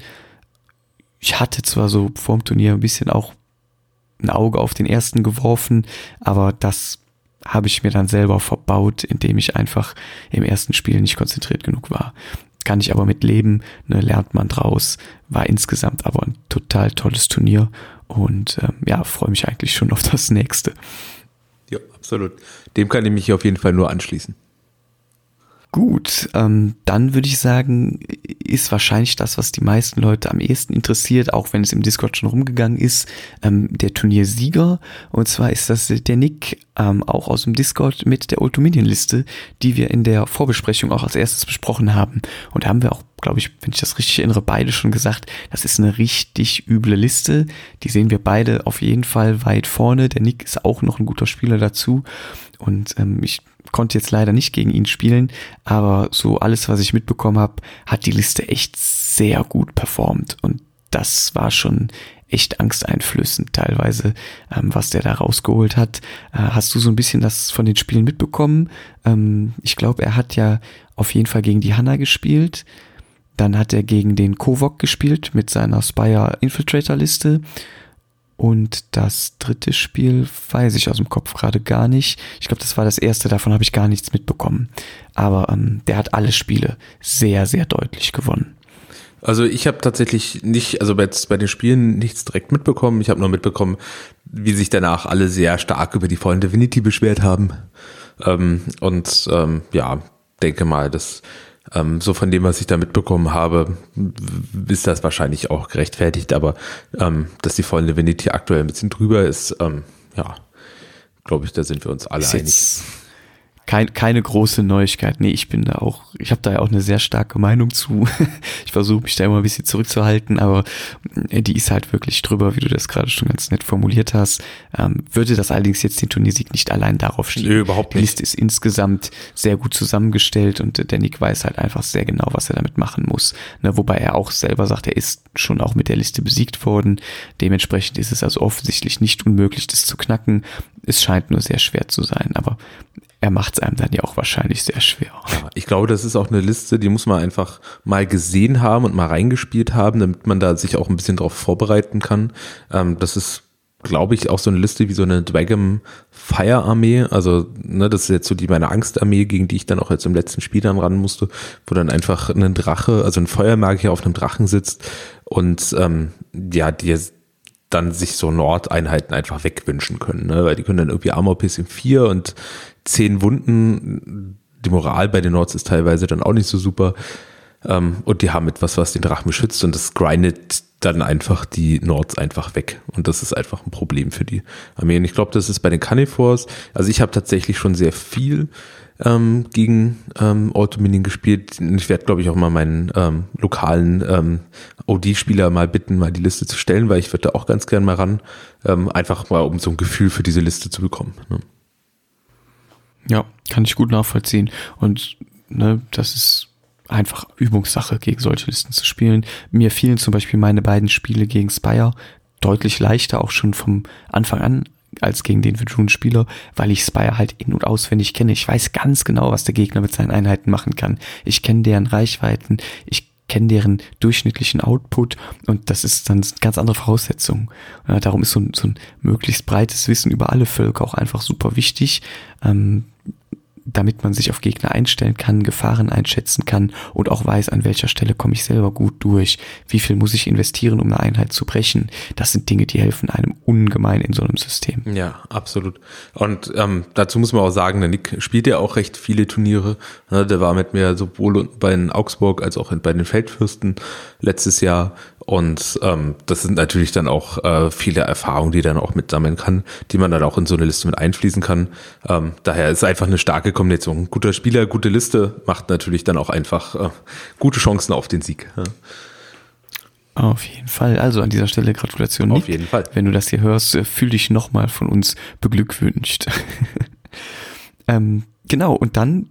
[SPEAKER 1] Ich hatte zwar so vorm Turnier ein bisschen auch ein Auge auf den ersten geworfen, aber das habe ich mir dann selber verbaut, indem ich einfach im ersten Spiel nicht konzentriert genug war. Kann ich aber mit leben, ne, lernt man draus. War insgesamt aber ein total tolles Turnier und ähm, ja, freue mich eigentlich schon auf das nächste.
[SPEAKER 2] Ja, absolut. Dem kann ich mich auf jeden Fall nur anschließen.
[SPEAKER 1] Gut, ähm, dann würde ich sagen, ist wahrscheinlich das, was die meisten Leute am ehesten interessiert, auch wenn es im Discord schon rumgegangen ist, ähm, der Turniersieger. Und zwar ist das der Nick, ähm, auch aus dem Discord mit der Ultiminion-Liste, die wir in der Vorbesprechung auch als erstes besprochen haben. Und da haben wir auch, glaube ich, wenn ich das richtig erinnere, beide schon gesagt, das ist eine richtig üble Liste. Die sehen wir beide auf jeden Fall weit vorne. Der Nick ist auch noch ein guter Spieler dazu. Und ähm, ich konnte jetzt leider nicht gegen ihn spielen, aber so alles, was ich mitbekommen habe, hat die Liste echt sehr gut performt und das war schon echt angsteinflößend teilweise, ähm, was der da rausgeholt hat. Äh, hast du so ein bisschen das von den Spielen mitbekommen? Ähm, ich glaube, er hat ja auf jeden Fall gegen die Hanna gespielt. Dann hat er gegen den Kovok gespielt mit seiner Spire Infiltrator Liste. Und das dritte Spiel weiß ich aus dem Kopf gerade gar nicht. Ich glaube, das war das erste, davon habe ich gar nichts mitbekommen. Aber ähm, der hat alle Spiele sehr, sehr deutlich gewonnen.
[SPEAKER 2] Also ich habe tatsächlich nicht, also bei, bei den Spielen nichts direkt mitbekommen. Ich habe nur mitbekommen, wie sich danach alle sehr stark über die Fallen Divinity beschwert haben. Ähm, und ähm, ja, denke mal, dass ähm, so von dem, was ich da mitbekommen habe, ist das wahrscheinlich auch gerechtfertigt, aber ähm, dass die Fallen Divinity aktuell ein bisschen drüber ist, ähm, ja, glaube ich, da sind wir uns alle
[SPEAKER 1] Ist
[SPEAKER 2] einig.
[SPEAKER 1] Kein, keine große Neuigkeit. Nee, ich bin da auch, ich habe da ja auch eine sehr starke Meinung zu. Ich versuche mich da immer ein bisschen zurückzuhalten, aber äh, die ist halt wirklich drüber, wie du das gerade schon ganz nett formuliert hast. Ähm, würde das allerdings jetzt den Turniersieg nicht allein darauf schieben.
[SPEAKER 2] Nö, überhaupt
[SPEAKER 1] Die
[SPEAKER 2] nicht.
[SPEAKER 1] Liste ist insgesamt sehr gut zusammengestellt und äh, der Nick weiß halt einfach sehr genau, was er damit machen muss. Ne, wobei er auch selber sagt, er ist schon auch mit der Liste besiegt worden. Dementsprechend ist es also offensichtlich nicht unmöglich, das zu knacken. Es scheint nur sehr schwer zu sein, aber er macht es einem dann ja auch wahrscheinlich sehr schwer.
[SPEAKER 2] Ja, Ich glaube, das ist auch eine Liste, die muss man einfach mal gesehen haben und mal reingespielt haben, damit man da sich auch ein bisschen drauf vorbereiten kann. Ähm, das ist, glaube ich, auch so eine Liste wie so eine Dragon Fire Armee. Also, ne, das ist jetzt so die meine Angstarmee, gegen die ich dann auch jetzt im letzten Spiel dann ran musste, wo dann einfach ein Drache, also ein Feuermagier auf einem Drachen sitzt und ähm, ja, die dann sich so Nordeinheiten einfach wegwünschen können, ne? weil die können dann irgendwie Armor im 4 und 10 Wunden. Die Moral bei den Nords ist teilweise dann auch nicht so super. Ähm, und die haben etwas, was den Drachen beschützt und das grindet dann einfach die Nords einfach weg. Und das ist einfach ein Problem für die Armee. Und ich glaube, das ist bei den Carnivores. Also ich habe tatsächlich schon sehr viel ähm, gegen ähm, Autominion gespielt. Ich werde, glaube ich, auch mal meinen ähm, lokalen ähm, OD-Spieler mal bitten, mal die Liste zu stellen, weil ich würde da auch ganz gern mal ran. Ähm, einfach mal, um so ein Gefühl für diese Liste zu bekommen. Ne?
[SPEAKER 1] Ja, kann ich gut nachvollziehen. Und ne, das ist einfach Übungssache, gegen solche Listen zu spielen. Mir fielen zum Beispiel meine beiden Spiele gegen Spire deutlich leichter, auch schon vom Anfang an, als gegen den Verdun-Spieler, weil ich Spire halt in- und auswendig kenne. Ich weiß ganz genau, was der Gegner mit seinen Einheiten machen kann. Ich kenne deren Reichweiten, ich kenne deren durchschnittlichen Output und das ist dann ganz andere Voraussetzungen. Darum ist so ein, so ein möglichst breites Wissen über alle Völker auch einfach super wichtig. Ähm, damit man sich auf Gegner einstellen kann, Gefahren einschätzen kann und auch weiß, an welcher Stelle komme ich selber gut durch, wie viel muss ich investieren, um eine Einheit zu brechen. Das sind Dinge, die helfen einem ungemein in so einem System.
[SPEAKER 2] Ja, absolut. Und ähm, dazu muss man auch sagen, der Nick spielt ja auch recht viele Turniere. Ne, der war mit mir sowohl bei den Augsburg als auch bei den Feldfürsten letztes Jahr. Und ähm, das sind natürlich dann auch äh, viele Erfahrungen, die dann auch mitsammeln kann, die man dann auch in so eine Liste mit einfließen kann. Ähm, daher ist einfach eine starke Kombination. Guter Spieler, gute Liste macht natürlich dann auch einfach äh, gute Chancen auf den Sieg. Ja.
[SPEAKER 1] Auf jeden Fall. Also an dieser Stelle Gratulation.
[SPEAKER 2] Auf
[SPEAKER 1] Nick.
[SPEAKER 2] jeden Fall.
[SPEAKER 1] Wenn du das hier hörst, äh, fühl dich nochmal von uns beglückwünscht. ähm, genau, und dann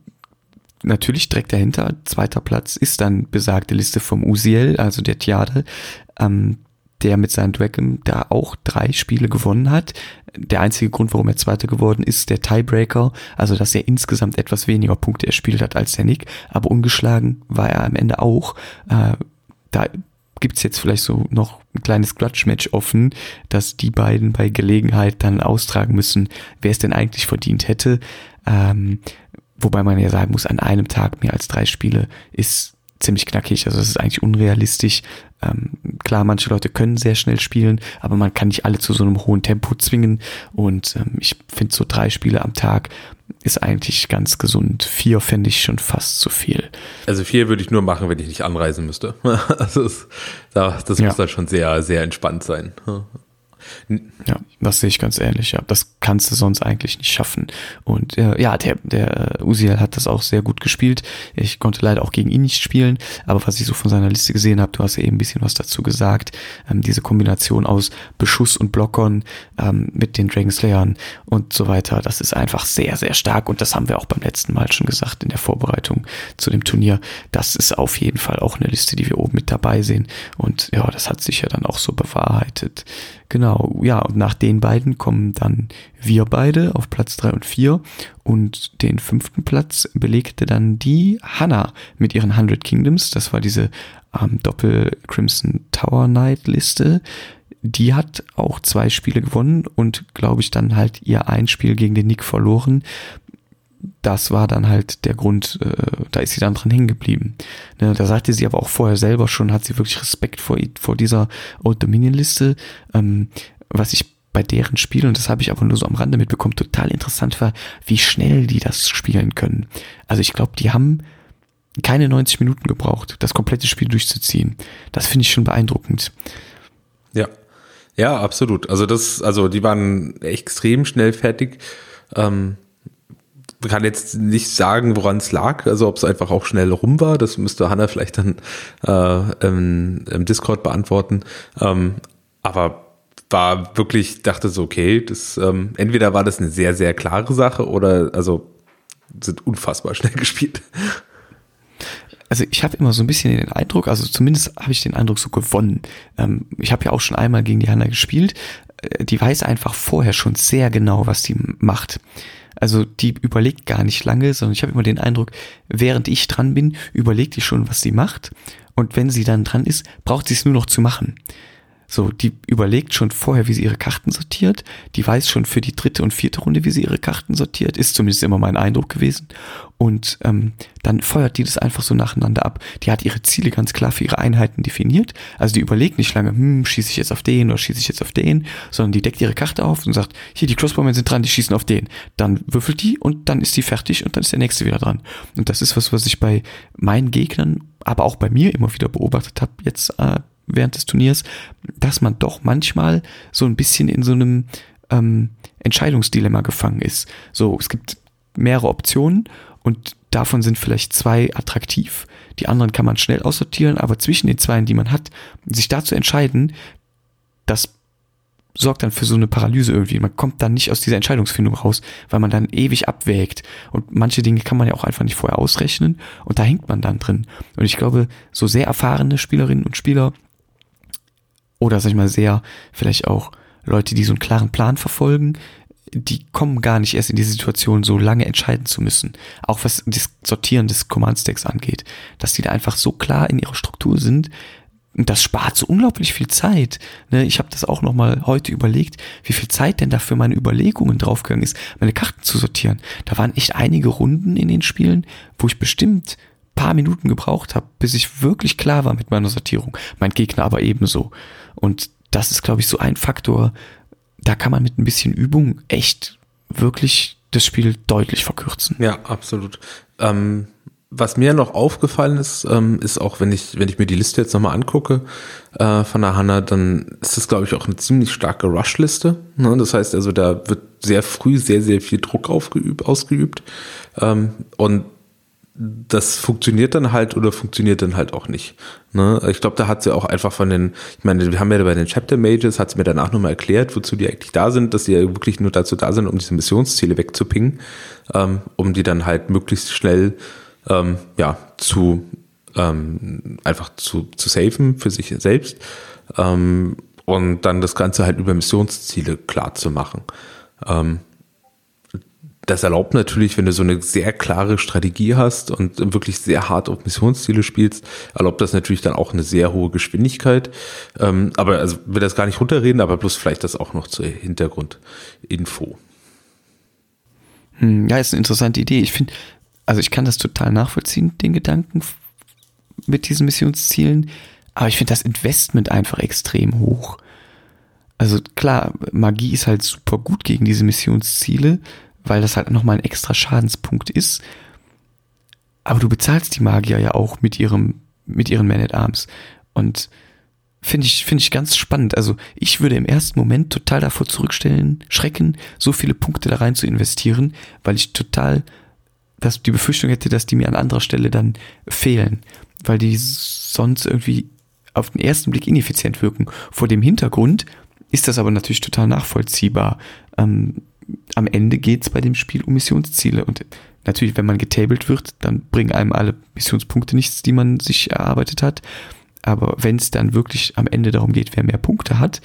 [SPEAKER 1] natürlich direkt dahinter, zweiter Platz, ist dann besagte Liste vom Uziel, also der Tiade, ähm, der mit seinem Dragon da auch drei Spiele gewonnen hat. Der einzige Grund, warum er Zweiter geworden ist, der Tiebreaker, also dass er insgesamt etwas weniger Punkte erspielt hat als der Nick, aber ungeschlagen war er am Ende auch. Äh, da gibt's jetzt vielleicht so noch ein kleines Grudge-Match offen, dass die beiden bei Gelegenheit dann austragen müssen, wer es denn eigentlich verdient hätte. Ähm, wobei man ja sagen muss, an einem Tag mehr als drei Spiele ist ziemlich knackig. Also das ist eigentlich unrealistisch. Ähm, klar, manche Leute können sehr schnell spielen, aber man kann nicht alle zu so einem hohen Tempo zwingen. Und ähm, ich finde so drei Spiele am Tag ist eigentlich ganz gesund. Vier fände ich schon fast zu viel.
[SPEAKER 2] Also vier würde ich nur machen, wenn ich nicht anreisen müsste. Also es, da- das
[SPEAKER 1] Ja.
[SPEAKER 2] muss dann schon sehr, sehr entspannt sein.
[SPEAKER 1] Ja, das sehe ich ganz ähnlich. Ja, das kannst du sonst eigentlich nicht schaffen. Und äh, ja, der, der äh, Uziel hat das auch sehr gut gespielt. Ich konnte leider auch gegen ihn nicht spielen, aber was ich so von seiner Liste gesehen habe, du hast ja eben ein bisschen was dazu gesagt. Ähm, diese Kombination aus Beschuss und Blockern ähm, mit den Dragon Slayern und so weiter, das ist einfach sehr, sehr stark. Und das haben wir auch beim letzten Mal schon gesagt in der Vorbereitung zu dem Turnier. Das ist auf jeden Fall auch eine Liste, die wir oben mit dabei sehen. Und ja, das hat sich ja dann auch so bewahrheitet. Genau, ja, und nach den beiden kommen dann wir beide auf Platz drei und vier und den fünften Platz belegte dann die Hannah mit ihren 100 Kingdoms. Das war diese ähm, Doppel Crimson Tower Knight Liste. die hat auch zwei Spiele gewonnen und glaube ich dann halt ihr ein Spiel gegen den Nick verloren. Das war dann halt der Grund, äh, da ist sie dann dran hängen geblieben. Ne, da sagte sie aber auch vorher selber schon, hat sie wirklich Respekt vor, vor dieser Old Dominion Liste. Ähm, was ich bei deren Spielen, und das habe ich aber nur so am Rande mitbekommen, total interessant war, wie schnell die das spielen können. Also ich glaube, die haben keine 90 Minuten gebraucht, das komplette Spiel durchzuziehen. Das finde ich schon beeindruckend.
[SPEAKER 2] Ja. Ja, absolut. Also das, also die waren extrem schnell fertig. Ähm, kann jetzt nicht sagen, woran es lag, also ob es einfach auch schnell rum war. Das müsste Hanna vielleicht dann äh, im, im Discord beantworten. Ähm, aber war wirklich, dachte so, okay, das ähm, entweder war das eine sehr, sehr klare Sache oder also sind unfassbar schnell gespielt.
[SPEAKER 1] Also ich habe immer so ein bisschen den Eindruck, also zumindest habe ich den Eindruck so gewonnen. Ähm, ich habe ja auch schon einmal gegen die Hanna gespielt. Äh, die weiß einfach vorher schon sehr genau, was die macht. Also die überlegt gar nicht lange, sondern ich habe immer den Eindruck, während ich dran bin, überlegt die schon, was sie macht. Und wenn sie dann dran ist, braucht sie es nur noch zu machen. So, die überlegt schon vorher, wie sie ihre Karten sortiert. Die weiß schon für die dritte und vierte Runde, wie sie ihre Karten sortiert. Ist zumindest immer mein Eindruck gewesen. Und ähm, dann feuert die das einfach so nacheinander ab. Die hat ihre Ziele ganz klar für ihre Einheiten definiert. Also die überlegt nicht lange, hm, schieße ich jetzt auf den oder schieße ich jetzt auf den, sondern die deckt ihre Karte auf und sagt, hier, die Crossbowmen sind dran, die schießen auf den. Dann würfelt die und dann ist die fertig und dann ist der nächste wieder dran. Und das ist was, was ich bei meinen Gegnern, aber auch bei mir immer wieder beobachtet habe, jetzt äh, während des Turniers, dass man doch manchmal so ein bisschen in so einem ähm, Entscheidungsdilemma gefangen ist. So, es gibt mehrere Optionen und davon sind vielleicht zwei attraktiv. Die anderen kann man schnell aussortieren, aber zwischen den zwei, die man hat, sich da zu entscheiden, das sorgt dann für so eine Paralyse irgendwie. Man kommt dann nicht aus dieser Entscheidungsfindung raus, weil man dann ewig abwägt. Und manche Dinge kann man ja auch einfach nicht vorher ausrechnen und da hängt man dann drin. Und ich glaube, so sehr erfahrene Spielerinnen und Spieler oder sag ich mal sehr, vielleicht auch Leute, die so einen klaren Plan verfolgen, die kommen gar nicht erst in die Situation, so lange entscheiden zu müssen. Auch was das Sortieren des Command-Stacks angeht. Dass die da einfach so klar in ihrer Struktur sind, und das spart so unglaublich viel Zeit. Ne, ich habe das auch nochmal heute überlegt, wie viel Zeit denn dafür meine Überlegungen draufgegangen ist, meine Karten zu sortieren. Da waren echt einige Runden in den Spielen, wo ich bestimmt paar Minuten gebraucht habe, bis ich wirklich klar war mit meiner Sortierung. Mein Gegner aber ebenso. Und das ist, glaube ich, so ein Faktor, da kann man mit ein bisschen Übung echt wirklich das Spiel deutlich verkürzen.
[SPEAKER 2] Ja, absolut. Ähm, was mir noch aufgefallen ist, ähm, ist auch, wenn ich, wenn ich mir die Liste jetzt nochmal angucke äh, von der Hanna, dann ist das, glaube ich, auch eine ziemlich starke Rush-Liste. Ne? Das heißt also, da wird sehr früh sehr, sehr viel Druck aufgeübt, ausgeübt. Ähm, und das funktioniert dann halt oder funktioniert dann halt auch nicht. Ne? Ich glaube, da hat sie auch einfach von den, ich meine, wir haben ja bei den Chapter Mages, hat sie mir danach nochmal erklärt, wozu die eigentlich da sind, dass die ja wirklich nur dazu da sind, um diese Missionsziele wegzupingen, ähm, um die dann halt möglichst schnell ähm, ja, zu ähm, einfach zu, zu safen für sich selbst ähm, und dann das Ganze halt über Missionsziele klar zu machen. Das erlaubt natürlich, wenn du so eine sehr klare Strategie hast und wirklich sehr hart auf Missionsziele spielst, erlaubt das natürlich dann auch eine sehr hohe Geschwindigkeit. Ähm, aber also will das gar nicht runterreden, aber bloß vielleicht das auch noch zur Hintergrundinfo.
[SPEAKER 1] Hm, ja, ist eine interessante Idee. Ich finde, also ich kann das total nachvollziehen, den Gedanken mit diesen Missionszielen, aber ich finde das Investment einfach extrem hoch. Also klar, Magie ist halt super gut gegen diese Missionsziele, weil das halt nochmal ein extra Schadenspunkt ist. Aber du bezahlst die Magier ja auch mit ihrem, mit ihren Man at Arms. Und finde ich, finde ich ganz spannend. Also ich würde im ersten Moment total davor zurückstellen, schrecken, so viele Punkte da rein zu investieren, weil ich total dass die Befürchtung hätte, dass die mir an anderer Stelle dann fehlen, weil die sonst irgendwie auf den ersten Blick ineffizient wirken. Vor dem Hintergrund ist das aber natürlich total nachvollziehbar. Ähm, am Ende geht es bei dem Spiel um Missionsziele. Und natürlich, wenn man getabelt wird, dann bringen einem alle Missionspunkte nichts, die man sich erarbeitet hat. Aber wenn es dann wirklich am Ende darum geht, wer mehr Punkte hat,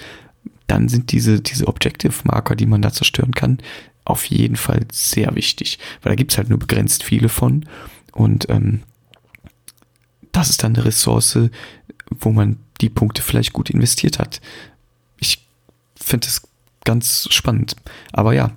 [SPEAKER 1] dann sind diese, diese Objective-Marker, die man da zerstören kann, auf jeden Fall sehr wichtig. Weil da gibt es halt nur begrenzt viele von. Und ähm, das ist dann eine Ressource, wo man die Punkte vielleicht gut investiert hat. Ich finde es ganz spannend. Aber ja,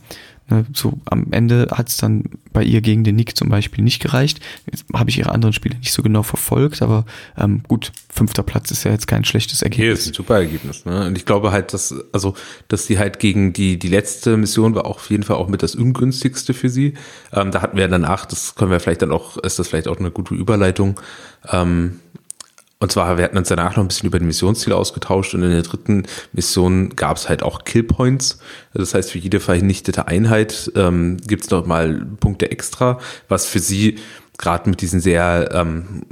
[SPEAKER 1] ne, so am Ende hat es dann bei ihr gegen den Nick zum Beispiel nicht gereicht. Jetzt habe ich ihre anderen Spiele nicht so genau verfolgt, aber ähm, gut, fünfter Platz ist ja jetzt kein schlechtes Ergebnis.
[SPEAKER 2] Okay, ist ein super Ergebnis. Ne? Und ich glaube halt, dass, also, dass sie halt gegen die, die letzte Mission war auch auf jeden Fall auch mit das ungünstigste für sie. Ähm, da hatten wir danach, das können wir vielleicht dann auch, ist das vielleicht auch eine gute Überleitung. Ähm, und zwar, wir hatten uns danach noch ein bisschen über die Missionsziele ausgetauscht und in der dritten Mission gab es halt auch Killpoints. Das heißt, für jede vernichtete Einheit ähm, gibt es noch mal Punkte extra, was für sie gerade mit diesen sehr ähm,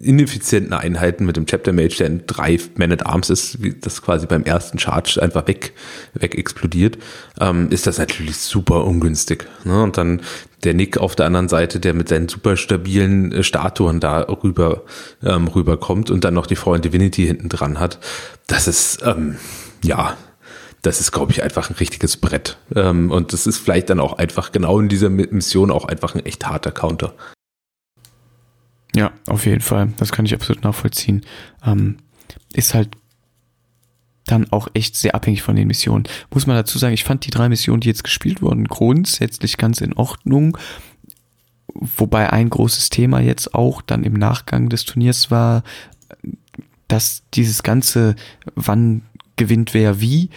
[SPEAKER 2] ineffizienten Einheiten mit dem Chapter Mage, der in drei Man at Arms ist, wie das quasi beim ersten Charge einfach weg, weg explodiert, ähm, ist das natürlich super ungünstig. Ne? Und dann der Nick auf der anderen Seite, der mit seinen super stabilen äh, Statuen da rüber ähm, rüberkommt und dann noch die Frau in Divinity hinten dran hat, das ist ähm, ja das ist, glaube ich, einfach ein richtiges Brett. Ähm, und das ist vielleicht dann auch einfach genau in dieser Mission auch einfach ein echt harter Counter.
[SPEAKER 1] Ja, auf jeden Fall. Das kann ich absolut nachvollziehen. Ähm, ist halt dann auch echt sehr abhängig von den Missionen. Muss man dazu sagen, ich fand die drei Missionen, die jetzt gespielt wurden, grundsätzlich ganz in Ordnung. Wobei ein großes Thema jetzt auch dann im Nachgang des Turniers war, dass dieses ganze, wann gewinnt wer wie,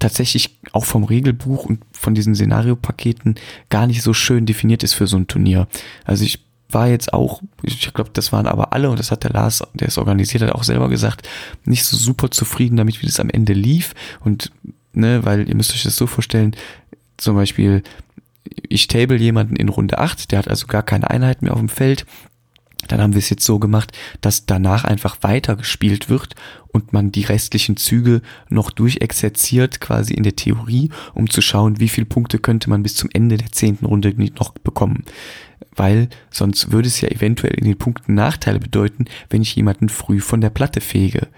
[SPEAKER 1] tatsächlich auch vom Regelbuch und von diesen Szenariopaketen gar nicht so schön definiert ist für so ein Turnier. Also ich war jetzt auch, ich glaube, das waren aber alle, und das hat der Lars, der es organisiert hat, auch selber gesagt, nicht so super zufrieden damit, wie das am Ende lief. Und, ne, weil ihr müsst euch das so vorstellen, zum Beispiel, ich table jemanden in Runde 8, der hat also gar keine Einheit mehr auf dem Feld, dann haben wir es jetzt so gemacht, dass danach einfach weiter gespielt wird und man die restlichen Züge noch durchexerziert, quasi in der Theorie, um zu schauen, wie viele Punkte könnte man bis zum Ende der zehnten Runde noch bekommen. Weil sonst würde es ja eventuell in den Punkten Nachteile bedeuten, wenn ich jemanden früh von der Platte fege.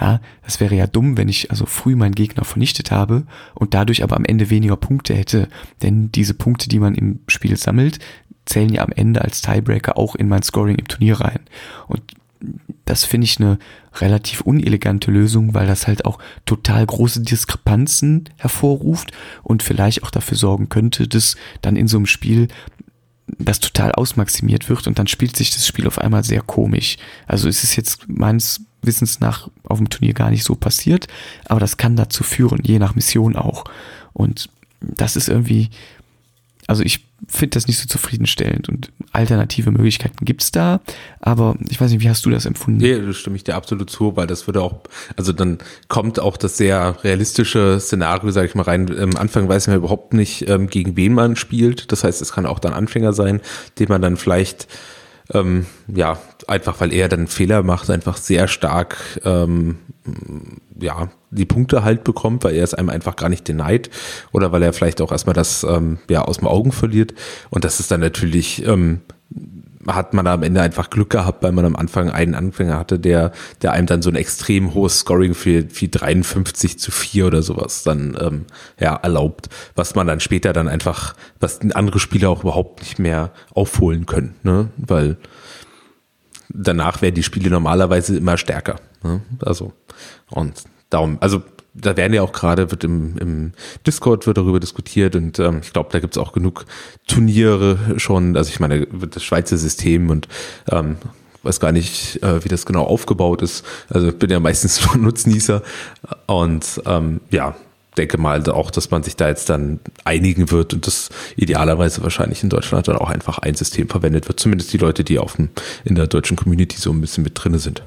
[SPEAKER 1] Ja, das wäre ja dumm, wenn ich also früh meinen Gegner vernichtet habe und dadurch aber am Ende weniger Punkte hätte. Denn diese Punkte, die man im Spiel sammelt, zählen ja am Ende als Tiebreaker auch in mein Scoring im Turnier rein. Und das finde ich eine relativ unelegante Lösung, weil das halt auch total große Diskrepanzen hervorruft und vielleicht auch dafür sorgen könnte, dass dann in so einem Spiel das total ausmaximiert wird und dann spielt sich das Spiel auf einmal sehr komisch. Also es ist jetzt meines Wissens nach auf dem Turnier gar nicht so passiert, aber das kann dazu führen, je nach Mission auch. Und das ist irgendwie, also ich finde das nicht so zufriedenstellend und alternative Möglichkeiten gibt es da, aber ich weiß nicht, wie hast du das empfunden?
[SPEAKER 2] Nee, da stimme ich dir absolut zu, weil das würde auch, also dann kommt auch das sehr realistische Szenario, sage ich mal, rein. Am Anfang weiß man überhaupt nicht, ähm, gegen wen man spielt. Das heißt, es kann auch dann Anfänger sein, den man dann vielleicht ähm, ja, einfach weil er dann Fehler macht, einfach sehr stark ähm, ja, die Punkte halt bekommt, weil er es einem einfach gar nicht denied oder weil er vielleicht auch erstmal das ähm, ja aus dem Augen verliert. Und das ist dann natürlich, ähm, hat man am Ende einfach Glück gehabt, weil man am Anfang einen Anfänger hatte, der, der einem dann so ein extrem hohes Scoring für wie 53 zu 4 oder sowas dann ähm, ja, erlaubt, was man dann später dann einfach, was andere Spieler auch überhaupt nicht mehr aufholen können, ne? Weil danach werden die Spiele normalerweise immer stärker. Ne? Also, und darum, also da werden ja auch gerade, wird im, im Discord wird darüber diskutiert und ähm, ich glaube, da gibt's auch genug Turniere schon, also ich meine, das Schweizer System und ähm, weiß gar nicht, äh, wie das genau aufgebaut ist. Also ich bin ja meistens nur Nutznießer und ähm, ja, denke mal auch, dass man sich da jetzt dann einigen wird und das idealerweise wahrscheinlich in Deutschland dann auch einfach ein System verwendet wird. Zumindest die Leute, die auf dem, in der deutschen Community so ein bisschen mit drinne sind.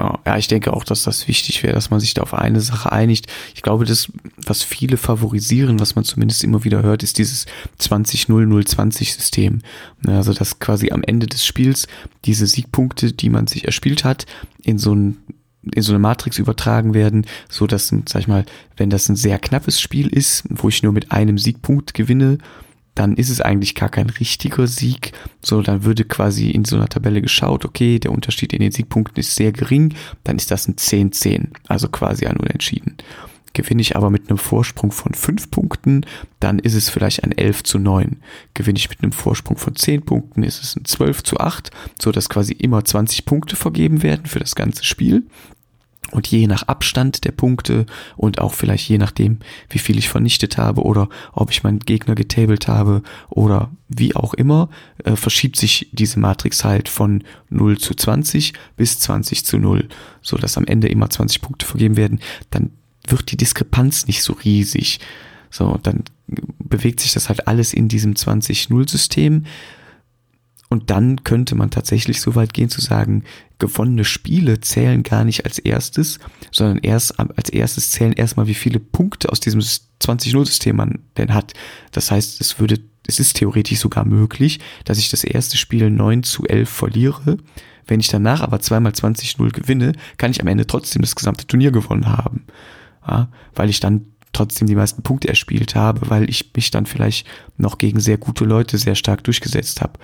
[SPEAKER 1] Ja, ich denke auch, dass das wichtig wäre, dass man sich da auf eine Sache einigt. Ich glaube, das, was viele favorisieren, was man zumindest immer wieder hört, ist dieses 20-0-0-20-System. Also, dass quasi am Ende des Spiels diese Siegpunkte, die man sich erspielt hat, in so ein in so eine Matrix übertragen werden, so dass, sag ich mal, wenn das ein sehr knappes Spiel ist, wo ich nur mit einem Siegpunkt gewinne, dann ist es eigentlich gar kein richtiger Sieg, so dann würde quasi in so einer Tabelle geschaut, okay, der Unterschied in den Siegpunkten ist sehr gering, dann ist das ein 10-10, also quasi ein Unentschieden. Gewinne ich aber mit einem Vorsprung von 5 Punkten, dann ist es vielleicht ein 11 zu 9. Gewinne ich mit einem Vorsprung von 10 Punkten, ist es ein 12 zu 8, so dass quasi immer 20 Punkte vergeben werden für das ganze Spiel. Und je nach Abstand der Punkte und auch vielleicht je nachdem, wie viel ich vernichtet habe oder ob ich meinen Gegner getabelt habe oder wie auch immer, äh, verschiebt sich diese Matrix halt von 0 zu 20 bis 20 zu 0, so dass am Ende immer 20 Punkte vergeben werden. Dann wird die Diskrepanz nicht so riesig. So, dann bewegt sich das halt alles in diesem 20-0-System. Und dann könnte man tatsächlich so weit gehen zu sagen, gewonnene Spiele zählen gar nicht als erstes, sondern erst als erstes zählen erstmal, wie viele Punkte aus diesem 20-0-System man denn hat. Das heißt, es würde, es ist theoretisch sogar möglich, dass ich das erste Spiel 9 zu 11 verliere. Wenn ich danach aber zweimal 20-0 gewinne, kann ich am Ende trotzdem das gesamte Turnier gewonnen haben. Ja, weil ich dann trotzdem die meisten Punkte erspielt habe, weil ich mich dann vielleicht noch gegen sehr gute Leute sehr stark durchgesetzt habe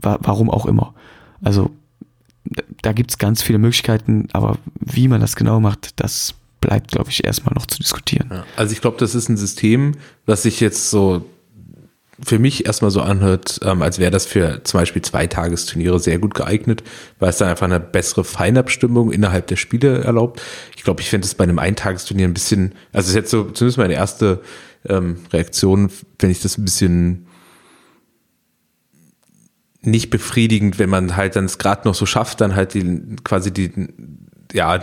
[SPEAKER 1] warum auch immer. Also da gibt es ganz viele Möglichkeiten, aber wie man das genau macht, das bleibt, glaube ich, erstmal noch zu diskutieren. Ja,
[SPEAKER 2] also ich glaube, das ist ein System, was sich jetzt so für mich erstmal so anhört, ähm, als wäre das für zum Beispiel Zweitagesturniere sehr gut geeignet, weil es dann einfach eine bessere Feinabstimmung innerhalb der Spiele erlaubt. Ich glaube, ich finde es bei einem Eintagesturnier ein bisschen, also es ist jetzt so zumindest meine erste ähm, Reaktion, wenn ich das ein bisschen nicht befriedigend, wenn man halt dann es gerade noch so schafft, dann halt die quasi die ja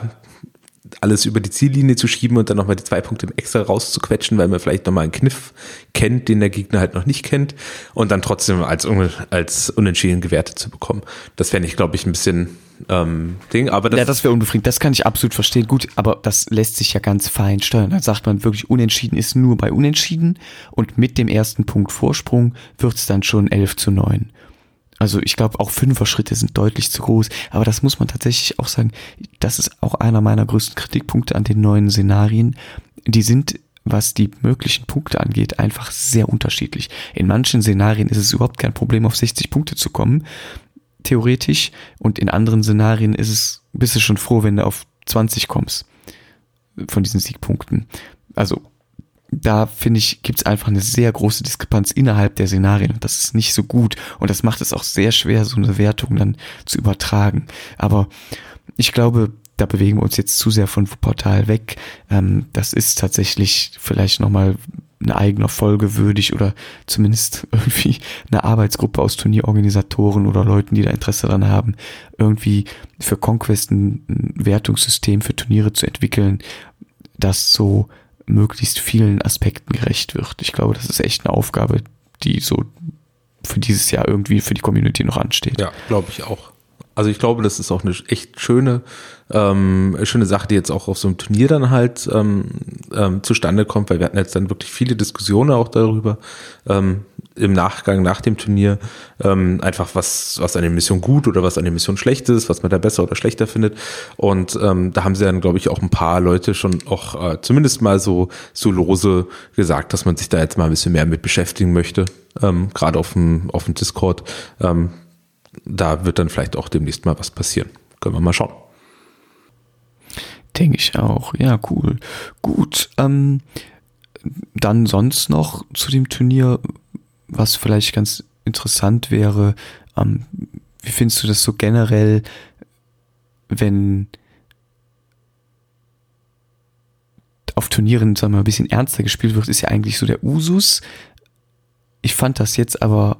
[SPEAKER 2] alles über die Ziellinie zu schieben und dann nochmal die zwei Punkte im Extra rauszuquetschen, weil man vielleicht nochmal einen Kniff kennt, den der Gegner halt noch nicht kennt und dann trotzdem als, als unentschieden gewertet zu bekommen. Das fände ich, glaube ich, ein bisschen ähm, Ding. Aber
[SPEAKER 1] das ja, das wäre unbefriedigend. Das kann ich absolut verstehen. Gut, aber das lässt sich ja ganz fein steuern. Dann sagt man wirklich, unentschieden ist nur bei unentschieden und mit dem ersten Punkt Vorsprung wird es dann schon 11 zu 9. Also ich glaube, auch Fünfer-Schritte sind deutlich zu groß. Aber das muss man tatsächlich auch sagen. Das ist auch einer meiner größten Kritikpunkte an den neuen Szenarien. Die sind was die möglichen Punkte angeht, einfach sehr unterschiedlich. In manchen Szenarien ist es überhaupt kein Problem, auf 60 Punkte zu kommen, theoretisch. Und in anderen Szenarien ist es, bist du schon froh, wenn du auf 20 kommst von diesen Siegpunkten. Also da finde ich, gibt es einfach eine sehr große Diskrepanz innerhalb der Szenarien und das ist nicht so gut und das macht es auch sehr schwer, so eine Wertung dann zu übertragen. Aber ich glaube, da bewegen wir uns jetzt zu sehr von Portal weg. Ähm, das ist tatsächlich vielleicht nochmal eine eigene Folge würdig oder zumindest irgendwie eine Arbeitsgruppe aus Turnierorganisatoren oder Leuten, die da Interesse dran haben, irgendwie für Conquest ein Wertungssystem für Turniere zu entwickeln, das so möglichst vielen Aspekten gerecht wird. Ich glaube, das ist echt eine Aufgabe, die so für dieses Jahr irgendwie für die Community noch ansteht.
[SPEAKER 2] Ja, glaube ich auch. Also ich glaube, das ist auch eine echt schöne, ähm, schöne Sache, die jetzt auch auf so einem Turnier dann halt ähm, ähm, zustande kommt, weil wir hatten jetzt dann wirklich viele Diskussionen auch darüber, ähm, im Nachgang nach dem Turnier ähm, einfach was was an der Mission gut oder was an der Mission schlecht ist, was man da besser oder schlechter findet und ähm, da haben sie dann glaube ich auch ein paar Leute schon auch äh, zumindest mal so so lose gesagt, dass man sich da jetzt mal ein bisschen mehr mit beschäftigen möchte, ähm, gerade auf dem auf dem Discord. Ähm, da wird dann vielleicht auch demnächst mal was passieren. Können wir mal schauen.
[SPEAKER 1] Denke ich auch. Ja, cool. Gut. Ähm, dann sonst noch zu dem Turnier was vielleicht ganz interessant wäre, ähm, wie findest du das so generell, wenn auf Turnieren, sagen wir mal, ein bisschen ernster gespielt wird, ist ja eigentlich so der Usus. Ich fand das jetzt aber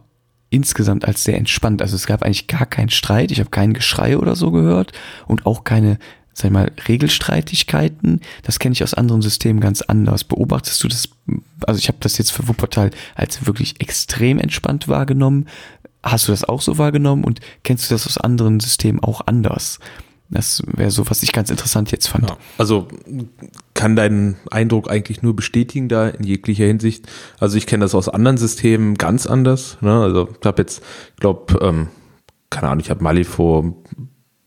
[SPEAKER 1] insgesamt als sehr entspannt. Also es gab eigentlich gar keinen Streit, ich habe kein Geschrei oder so gehört und auch keine sag ich mal, Regelstreitigkeiten, das kenne ich aus anderen Systemen ganz anders. Beobachtest du das, also ich habe das jetzt für Wuppertal als wirklich extrem entspannt wahrgenommen. Hast du das auch so wahrgenommen und kennst du das aus anderen Systemen auch anders? Das wäre so, was ich ganz interessant jetzt fand. Ja,
[SPEAKER 2] also kann deinen Eindruck eigentlich nur bestätigen da in jeglicher Hinsicht. Also ich kenne das aus anderen Systemen ganz anders. Ne? Also ich habe jetzt, glaube, ähm, keine Ahnung, ich habe Malifo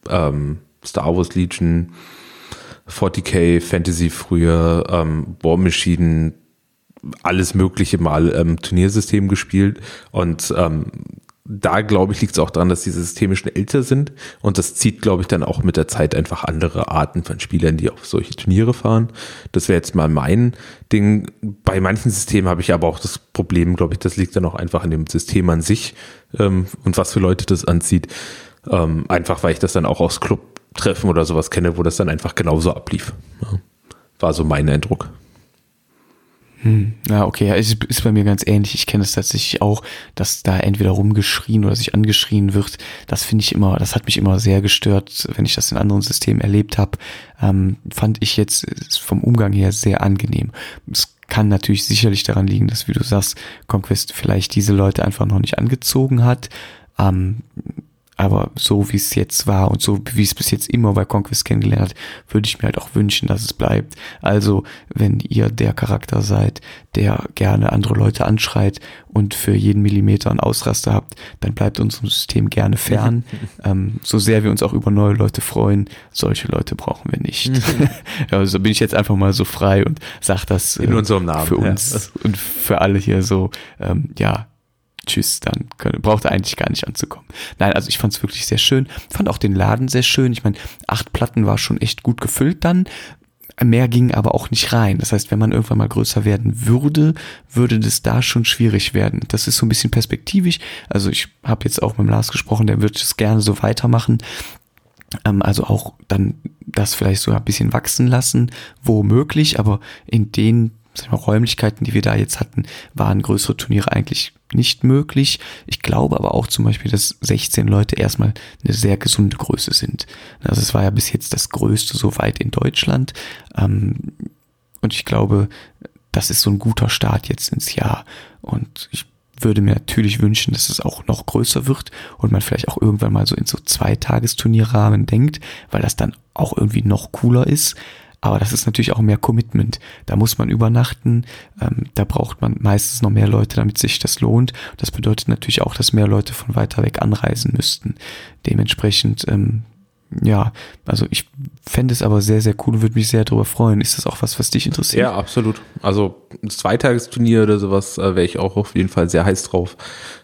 [SPEAKER 2] ähm, Star Wars Legion, 40k, Fantasy früher, ähm, War Machine, alles mögliche mal ähm, Turniersystem gespielt und ähm, da glaube ich liegt es auch daran, dass diese Systeme schon älter sind und das zieht glaube ich dann auch mit der Zeit einfach andere Arten von Spielern, die auf solche Turniere fahren. Das wäre jetzt mal mein Ding. Bei manchen Systemen habe ich aber auch das Problem, glaube ich, das liegt dann auch einfach an dem System an sich ähm, und was für Leute das anzieht. Ähm, einfach weil ich das dann auch aus Club Treffen oder sowas kenne, wo das dann einfach genauso ablief. Ja. War so mein Eindruck.
[SPEAKER 1] Hm, ja, okay, ja, ist, ist bei mir ganz ähnlich. Ich kenne es tatsächlich auch, dass da entweder rumgeschrien oder sich angeschrien wird. Das finde ich immer, das hat mich immer sehr gestört, wenn ich das in anderen Systemen erlebt habe. Ähm, fand ich jetzt vom Umgang her sehr angenehm. Es kann natürlich sicherlich daran liegen, dass, wie du sagst, Conquest vielleicht diese Leute einfach noch nicht angezogen hat. Ähm, aber so wie es jetzt war und so wie es bis jetzt immer bei Conquest kennengelernt hat, würde ich mir halt auch wünschen, dass es bleibt. Also, wenn ihr der Charakter seid, der gerne andere Leute anschreit und für jeden Millimeter einen Ausraster habt, dann bleibt unserem System gerne fern. ähm, so sehr wir uns auch über neue Leute freuen, solche Leute brauchen wir nicht. also bin ich jetzt einfach mal so frei und sag das
[SPEAKER 2] äh, in unserem Namen
[SPEAKER 1] für uns ja. und für alle hier so, ähm, ja, tschüss, dann können, braucht er eigentlich gar nicht anzukommen. Nein, also ich fand es wirklich sehr schön. Fand auch den Laden sehr schön. Ich meine, acht Platten war schon echt gut gefüllt dann. Mehr ging aber auch nicht rein. Das heißt, wenn man irgendwann mal größer werden würde, würde das da schon schwierig werden. Das ist so ein bisschen perspektivisch. Also ich habe jetzt auch mit Lars gesprochen, der wird es gerne so weitermachen. Ähm, also auch dann das vielleicht so ein bisschen wachsen lassen, womöglich, aber in den mal, Räumlichkeiten, die wir da jetzt hatten, waren größere Turniere eigentlich nicht möglich. Ich glaube aber auch zum Beispiel, dass 16 Leute erstmal eine sehr gesunde Größe sind. Also es war ja bis jetzt das größte so weit in Deutschland. Ähm, und ich glaube, das ist so ein guter Start jetzt ins Jahr. Und ich würde mir natürlich wünschen, dass es auch noch größer wird und man vielleicht auch irgendwann mal so in so Zweitagesturnierrahmen denkt, weil das dann auch irgendwie noch cooler ist. Aber das ist natürlich auch mehr Commitment. Da muss man übernachten, ähm, da braucht man meistens noch mehr Leute, damit sich das lohnt. Das bedeutet natürlich auch, dass mehr Leute von weiter weg anreisen müssten. Dementsprechend, ähm, ja, also ich fände es aber sehr, sehr cool und würde mich sehr darüber freuen. Ist das auch was, was dich interessiert?
[SPEAKER 2] Ja, absolut. Also ein Zweitagesturnier oder sowas äh, wäre ich auch auf jeden Fall sehr heiß drauf.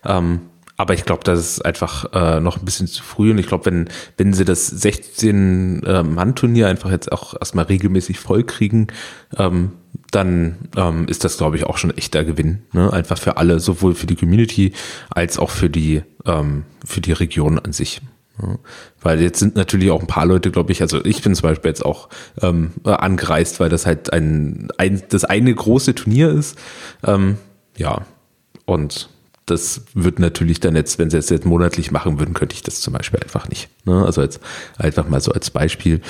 [SPEAKER 2] Ähm, aber ich glaube, das ist einfach äh, noch ein bisschen zu früh. Und ich glaube, wenn, wenn sie das 16-Mann-Turnier äh, einfach jetzt auch erstmal regelmäßig voll kriegen, ähm, dann ähm, ist das, glaube ich, auch schon echter Gewinn. Ne? Einfach für alle, sowohl für die Community als auch für die, ähm, für die Region an sich. Ja, weil jetzt sind natürlich auch ein paar Leute, glaube ich, also ich bin zum Beispiel jetzt auch ähm, angereist, weil das halt ein, ein das eine große Turnier ist. Ähm, ja, und das wird natürlich dann jetzt, wenn sie es jetzt monatlich machen würden, könnte ich das zum Beispiel einfach nicht. Ne? Also jetzt einfach mal so als Beispiel.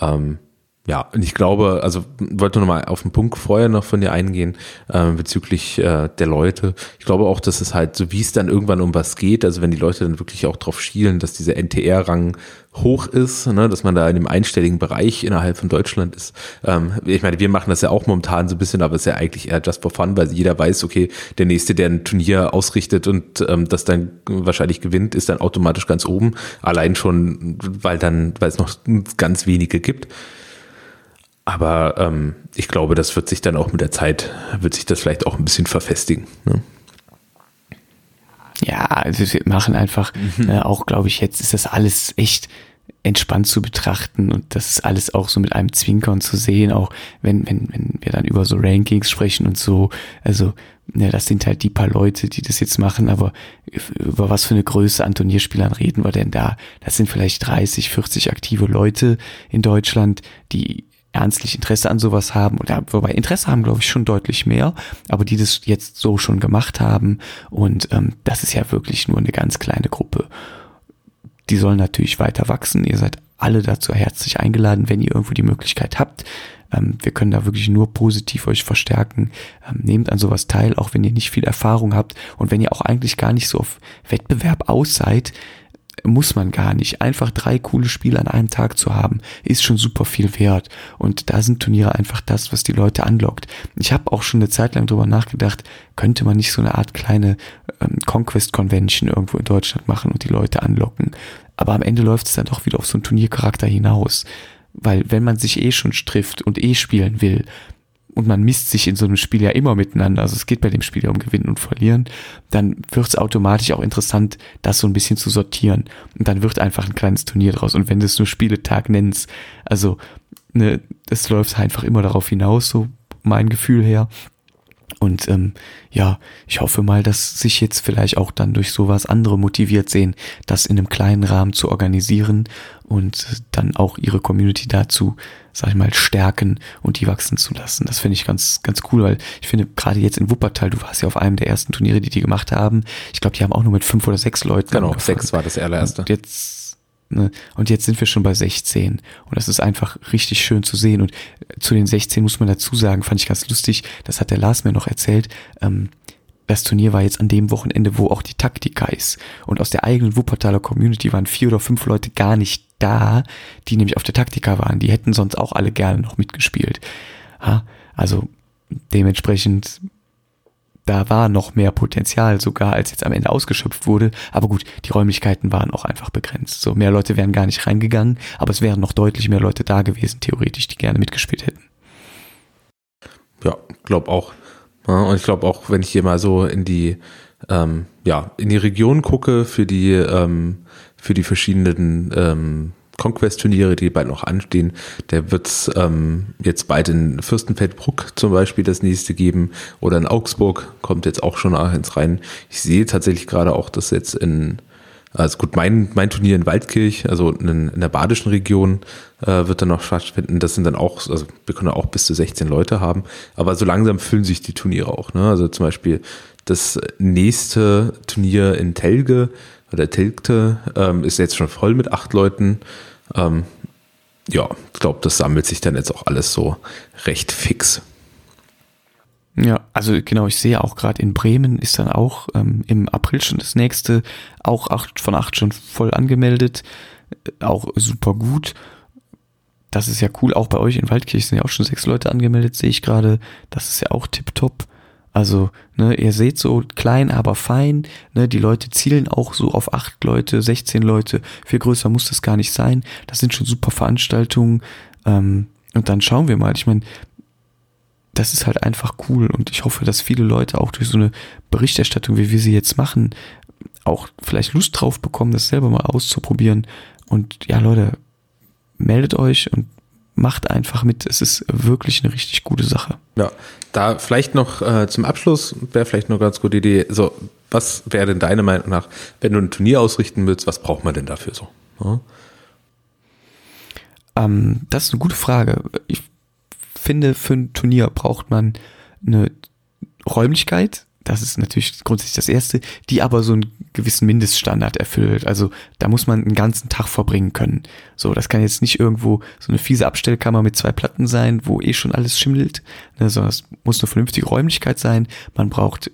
[SPEAKER 2] Ähm, ja, und ich glaube, also wollte noch mal auf den Punkt vorher noch von dir eingehen äh, bezüglich äh, der Leute. Ich glaube auch, dass es halt so, wie es dann irgendwann um was geht, also wenn die Leute dann wirklich auch drauf schielen, dass dieser NTR-Rang hoch ist, ne, dass man da in dem einstelligen Bereich innerhalb von Deutschland ist. Ähm, ich meine, wir machen das ja auch momentan so ein bisschen, aber es ist ja eigentlich eher just for fun, weil jeder weiß, okay, der nächste, der ein Turnier ausrichtet und ähm, das dann wahrscheinlich gewinnt, ist dann automatisch ganz oben. Allein schon, weil dann, weil es noch ganz wenige gibt. Aber ähm, ich glaube, das wird sich dann auch mit der Zeit, wird sich das vielleicht auch ein bisschen verfestigen. Ne?
[SPEAKER 1] Ja, also wir machen einfach, mhm. äh, auch glaube ich, jetzt ist das alles echt entspannt zu betrachten und das ist alles auch so mit einem Zwinkern zu sehen, auch wenn, wenn, wenn wir dann über so Rankings sprechen und so. Also, ja, das sind halt die paar Leute, die das jetzt machen, aber über was für eine Größe an Turnierspielern reden wir denn da? Das sind vielleicht 30, 40 aktive Leute in Deutschland, die ernstlich Interesse an sowas haben, oder wobei Interesse haben, glaube ich, schon deutlich mehr, aber die das jetzt so schon gemacht haben und ähm, das ist ja wirklich nur eine ganz kleine Gruppe. Die sollen natürlich weiter wachsen. Ihr seid alle dazu herzlich eingeladen, wenn ihr irgendwo die Möglichkeit habt. Ähm, wir können da wirklich nur positiv euch verstärken. Ähm, nehmt an sowas teil, auch wenn ihr nicht viel Erfahrung habt und wenn ihr auch eigentlich gar nicht so auf Wettbewerb aus seid, muss man gar nicht. Einfach drei coole Spiele an einem Tag zu haben, ist schon super viel wert. Und da sind Turniere einfach das, was die Leute anlockt. Ich habe auch schon eine Zeit lang drüber nachgedacht, könnte man nicht so eine Art kleine ähm, Conquest Convention irgendwo in Deutschland machen und die Leute anlocken. Aber am Ende läuft es dann doch wieder auf so einen Turniercharakter hinaus. Weil wenn man sich eh schon trifft und eh spielen will, und man misst sich in so einem Spiel ja immer miteinander, also es geht bei dem Spiel ja um Gewinnen und Verlieren, dann wird es automatisch auch interessant, das so ein bisschen zu sortieren. Und dann wird einfach ein kleines Turnier draus. Und wenn du es nur Spieletag nennst, also ne, es läuft einfach immer darauf hinaus, so mein Gefühl her. Und ähm, ja, ich hoffe mal, dass sich jetzt vielleicht auch dann durch sowas andere motiviert sehen, das in einem kleinen Rahmen zu organisieren und dann auch ihre Community dazu, sag ich mal, stärken und die wachsen zu lassen. Das finde ich ganz, ganz cool, weil ich finde, gerade jetzt in Wuppertal, du warst ja auf einem der ersten Turniere, die die gemacht haben. Ich glaube, die haben auch nur mit fünf oder sechs Leuten.
[SPEAKER 2] Genau, angefangen. sechs war das allererste.
[SPEAKER 1] Und jetzt Ne? Und jetzt sind wir schon bei 16. Und das ist einfach richtig schön zu sehen. Und zu den 16 muss man dazu sagen, fand ich ganz lustig, das hat der Lars mir noch erzählt, ähm, das Turnier war jetzt an dem Wochenende, wo auch die Taktika ist. Und aus der eigenen Wuppertaler Community waren vier oder fünf Leute gar nicht da, die nämlich auf der Taktika waren. Die hätten sonst auch alle gerne noch mitgespielt. Ja, also dementsprechend da war noch mehr Potenzial sogar, als jetzt am Ende ausgeschöpft wurde. Aber gut, die Räumlichkeiten waren auch einfach begrenzt. So mehr Leute wären gar nicht reingegangen, aber es wären noch deutlich mehr Leute da gewesen, theoretisch, die gerne mitgespielt hätten.
[SPEAKER 2] Ja, glaub auch. Ja, und ich glaube auch, wenn ich hier mal so in die, ähm, ja, in die Region gucke für die, ähm, für die verschiedenen ähm, Conquest-Turniere, die bald noch anstehen. Der wird es ähm, jetzt bald in Fürstenfeldbruck zum Beispiel das nächste geben oder in Augsburg kommt jetzt auch schon ins rein. Ich sehe tatsächlich gerade auch, dass jetzt in also gut, mein, mein Turnier in Waldkirch, also in, in der badischen Region, äh, wird dann noch stattfinden. Das sind dann auch, also wir können auch bis zu 16 Leute haben, aber so langsam füllen sich die Turniere auch. Ne? Also zum Beispiel das nächste Turnier in Telge oder Tilgte ähm, ist jetzt schon voll mit acht Leuten. Ähm, ja, ich glaube, das sammelt sich dann jetzt auch alles so recht fix.
[SPEAKER 1] Ja, also genau, ich sehe auch gerade in Bremen ist dann auch ähm, im April schon das nächste, auch acht von acht schon voll angemeldet, äh, auch super gut. Das ist ja cool, auch bei euch in Waldkirch sind ja auch schon sechs Leute angemeldet, sehe ich gerade. Das ist ja auch tipptopp. Also, ne, ihr seht so klein, aber fein, ne, die Leute zielen auch so auf acht Leute, 16 Leute, viel größer muss das gar nicht sein. Das sind schon super Veranstaltungen. Ähm, und dann schauen wir mal. Ich meine, das ist halt einfach cool und ich hoffe, dass viele Leute auch durch so eine Berichterstattung, wie wir sie jetzt machen, auch vielleicht Lust drauf bekommen, das selber mal auszuprobieren. Und ja, Leute, meldet euch und macht einfach mit. Es ist wirklich eine richtig gute Sache.
[SPEAKER 2] Ja, da vielleicht noch äh, zum Abschluss wäre vielleicht noch ganz gute Idee. So, was wäre denn deine Meinung nach, wenn du ein Turnier ausrichten willst, was braucht man denn dafür so? Ja?
[SPEAKER 1] Ähm, das ist eine gute Frage. Ich finde, für ein Turnier braucht man eine Räumlichkeit, das ist natürlich grundsätzlich das Erste, die aber so einen gewissen Mindeststandard erfüllt. Also da muss man einen ganzen Tag verbringen können. So, das kann jetzt nicht irgendwo so eine fiese Abstellkammer mit zwei Platten sein, wo eh schon alles schimmelt, ne, sondern es muss eine vernünftige Räumlichkeit sein. Man braucht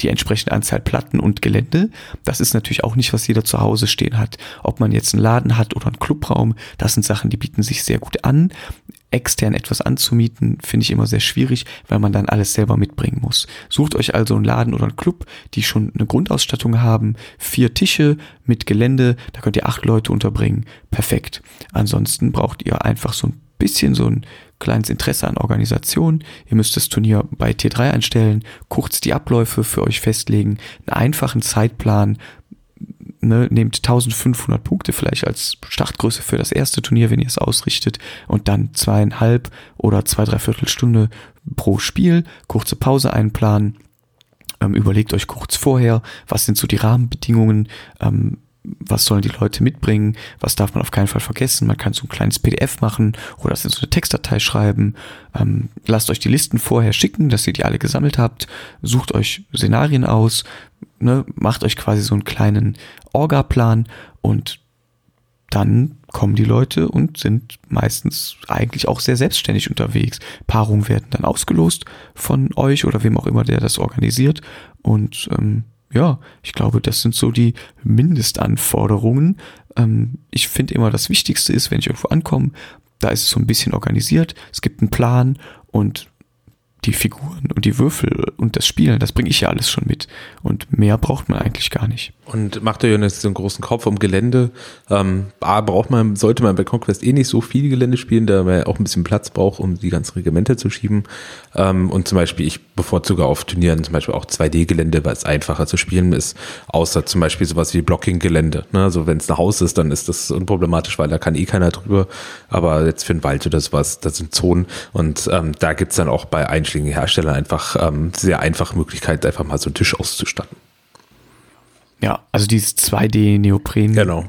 [SPEAKER 1] die entsprechende Anzahl Platten und Gelände. Das ist natürlich auch nicht, was jeder zu Hause stehen hat. Ob man jetzt einen Laden hat oder einen Clubraum, das sind Sachen, die bieten sich sehr gut an extern etwas anzumieten, finde ich immer sehr schwierig, weil man dann alles selber mitbringen muss. Sucht euch also einen Laden oder einen Club, die schon eine Grundausstattung haben, vier Tische mit Gelände, da könnt ihr acht Leute unterbringen. Perfekt. Ansonsten braucht ihr einfach so ein bisschen so ein kleines Interesse an Organisation. Ihr müsst das Turnier bei T3 einstellen, kurz die Abläufe für euch festlegen, einen einfachen Zeitplan, ne, nehmt 1500 Punkte vielleicht als Startgröße für das erste Turnier, wenn ihr es ausrichtet und dann zweieinhalb oder zwei, dreiviertel Stunde pro Spiel, kurze Pause einplanen, ähm, überlegt euch kurz vorher, was sind so die Rahmenbedingungen, ähm, was sollen die Leute mitbringen, was darf man auf keinen Fall vergessen. Man kann so ein kleines PDF machen oder das in so eine Textdatei schreiben. Ähm, lasst euch die Listen vorher schicken, dass ihr die alle gesammelt habt. Sucht euch Szenarien aus, ne, macht euch quasi so einen kleinen Orga-Plan und dann kommen die Leute und sind meistens eigentlich auch sehr selbstständig unterwegs. Paarungen werden dann ausgelost von euch oder wem auch immer, der das organisiert. Und ähm, ja, ich glaube, das sind so die Mindestanforderungen. Ähm, ich finde immer, das Wichtigste ist, wenn ich irgendwo ankomme, da ist es so ein bisschen organisiert. Es gibt einen Plan und die Figuren und die Würfel und das Spielen, das bringe ich ja alles schon mit. Und mehr braucht man eigentlich gar nicht.
[SPEAKER 2] Und macht euch jetzt so einen großen Kopf um Gelände. Ähm, A, braucht man, sollte man bei Conquest eh nicht so viel Gelände spielen, da man auch ein bisschen Platz braucht, um die ganzen Regimente zu schieben. Ähm, und zum Beispiel, ich bevorzuge auf Turnieren zum Beispiel auch 2D-Gelände, weil es einfacher zu spielen ist, außer zum Beispiel sowas wie Blocking-Gelände. Ne? Also wenn es ein Haus ist, dann ist das unproblematisch, weil da kann eh keiner drüber. Aber jetzt für den Wald oder sowas, das sind Zonen und ähm, da gibt's dann auch bei einschlägigen Herstellern einfach ähm, sehr einfach Möglichkeit, einfach mal so einen Tisch auszustatten.
[SPEAKER 1] Ja, also dieses 2D Neopren
[SPEAKER 2] Genau.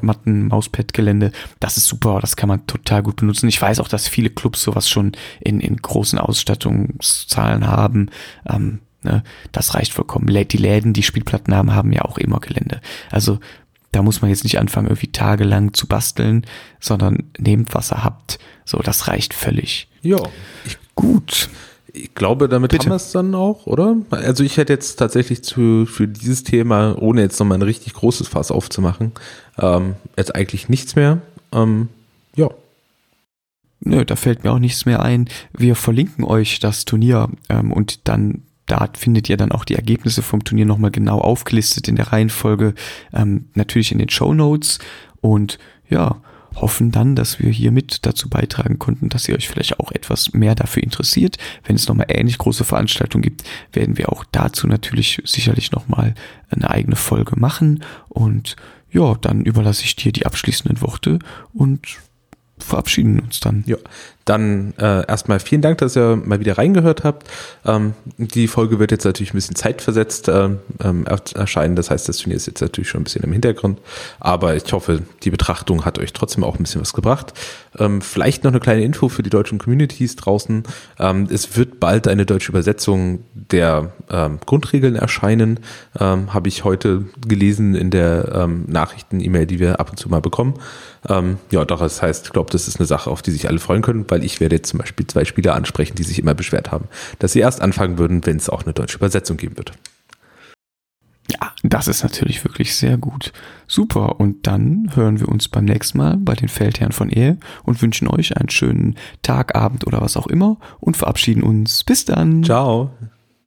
[SPEAKER 1] Das ist super, das kann man total gut benutzen. Ich weiß auch, dass viele Clubs sowas schon in, in großen Ausstattungszahlen haben. Ähm, ne, das reicht vollkommen. Die Läden, die Spielplatten haben, haben ja auch immer Gelände. Also da muss man jetzt nicht anfangen, irgendwie tagelang zu basteln, sondern nehmt, was ihr habt. So, das reicht völlig.
[SPEAKER 2] Ja,
[SPEAKER 1] Gut.
[SPEAKER 2] Ich glaube, damit
[SPEAKER 1] Bitte.
[SPEAKER 2] haben wir es dann auch, oder? Also ich hätte jetzt tatsächlich zu, für dieses Thema, ohne jetzt nochmal ein richtig großes Fass aufzumachen, ähm, jetzt eigentlich nichts mehr. Ähm, ja,
[SPEAKER 1] Nö, da fällt mir auch nichts mehr ein. Wir verlinken euch das Turnier ähm, und dann da findet ihr dann auch die Ergebnisse vom Turnier nochmal genau aufgelistet in der Reihenfolge, ähm, natürlich in den Show Notes und ja, hoffen dann, dass wir hiermit dazu beitragen konnten, dass ihr euch vielleicht auch etwas mehr dafür interessiert. Wenn es nochmal ähnlich große Veranstaltungen gibt, werden wir auch dazu natürlich sicherlich nochmal eine eigene Folge machen und ja, dann überlasse ich dir die abschließenden Worte und verabschieden uns dann.
[SPEAKER 2] ja. Dann äh, erstmal vielen Dank, dass ihr mal wieder reingehört habt. Ähm, die Folge wird jetzt natürlich ein bisschen zeitversetzt ähm, ähm, er- erscheinen. Das heißt, das Turnier ist jetzt natürlich schon ein bisschen im Hintergrund. Aber ich hoffe, die Betrachtung hat euch trotzdem auch ein bisschen was gebracht. Ähm, vielleicht noch eine kleine Info für die deutschen Communities draußen. Ähm, es wird bald eine deutsche Übersetzung der ähm, Grundregeln erscheinen. Habe ich heute gelesen in der Nachrichten-E-Mail, die wir ab und zu mal bekommen. Ja, doch, das heißt, ich glaube, das ist eine Sache, auf die sich alle freuen können, weil ich werde jetzt zum Beispiel zwei Spieler ansprechen, die sich immer beschwert haben, dass sie erst anfangen würden, wenn es auch eine deutsche Übersetzung geben wird.
[SPEAKER 1] Ja, das ist natürlich wirklich sehr gut. Super. Und dann hören wir uns beim nächsten Mal bei den Feldherren von Ehe und wünschen euch einen schönen Tag, Abend oder was auch immer und verabschieden uns. Bis dann.
[SPEAKER 2] Ciao.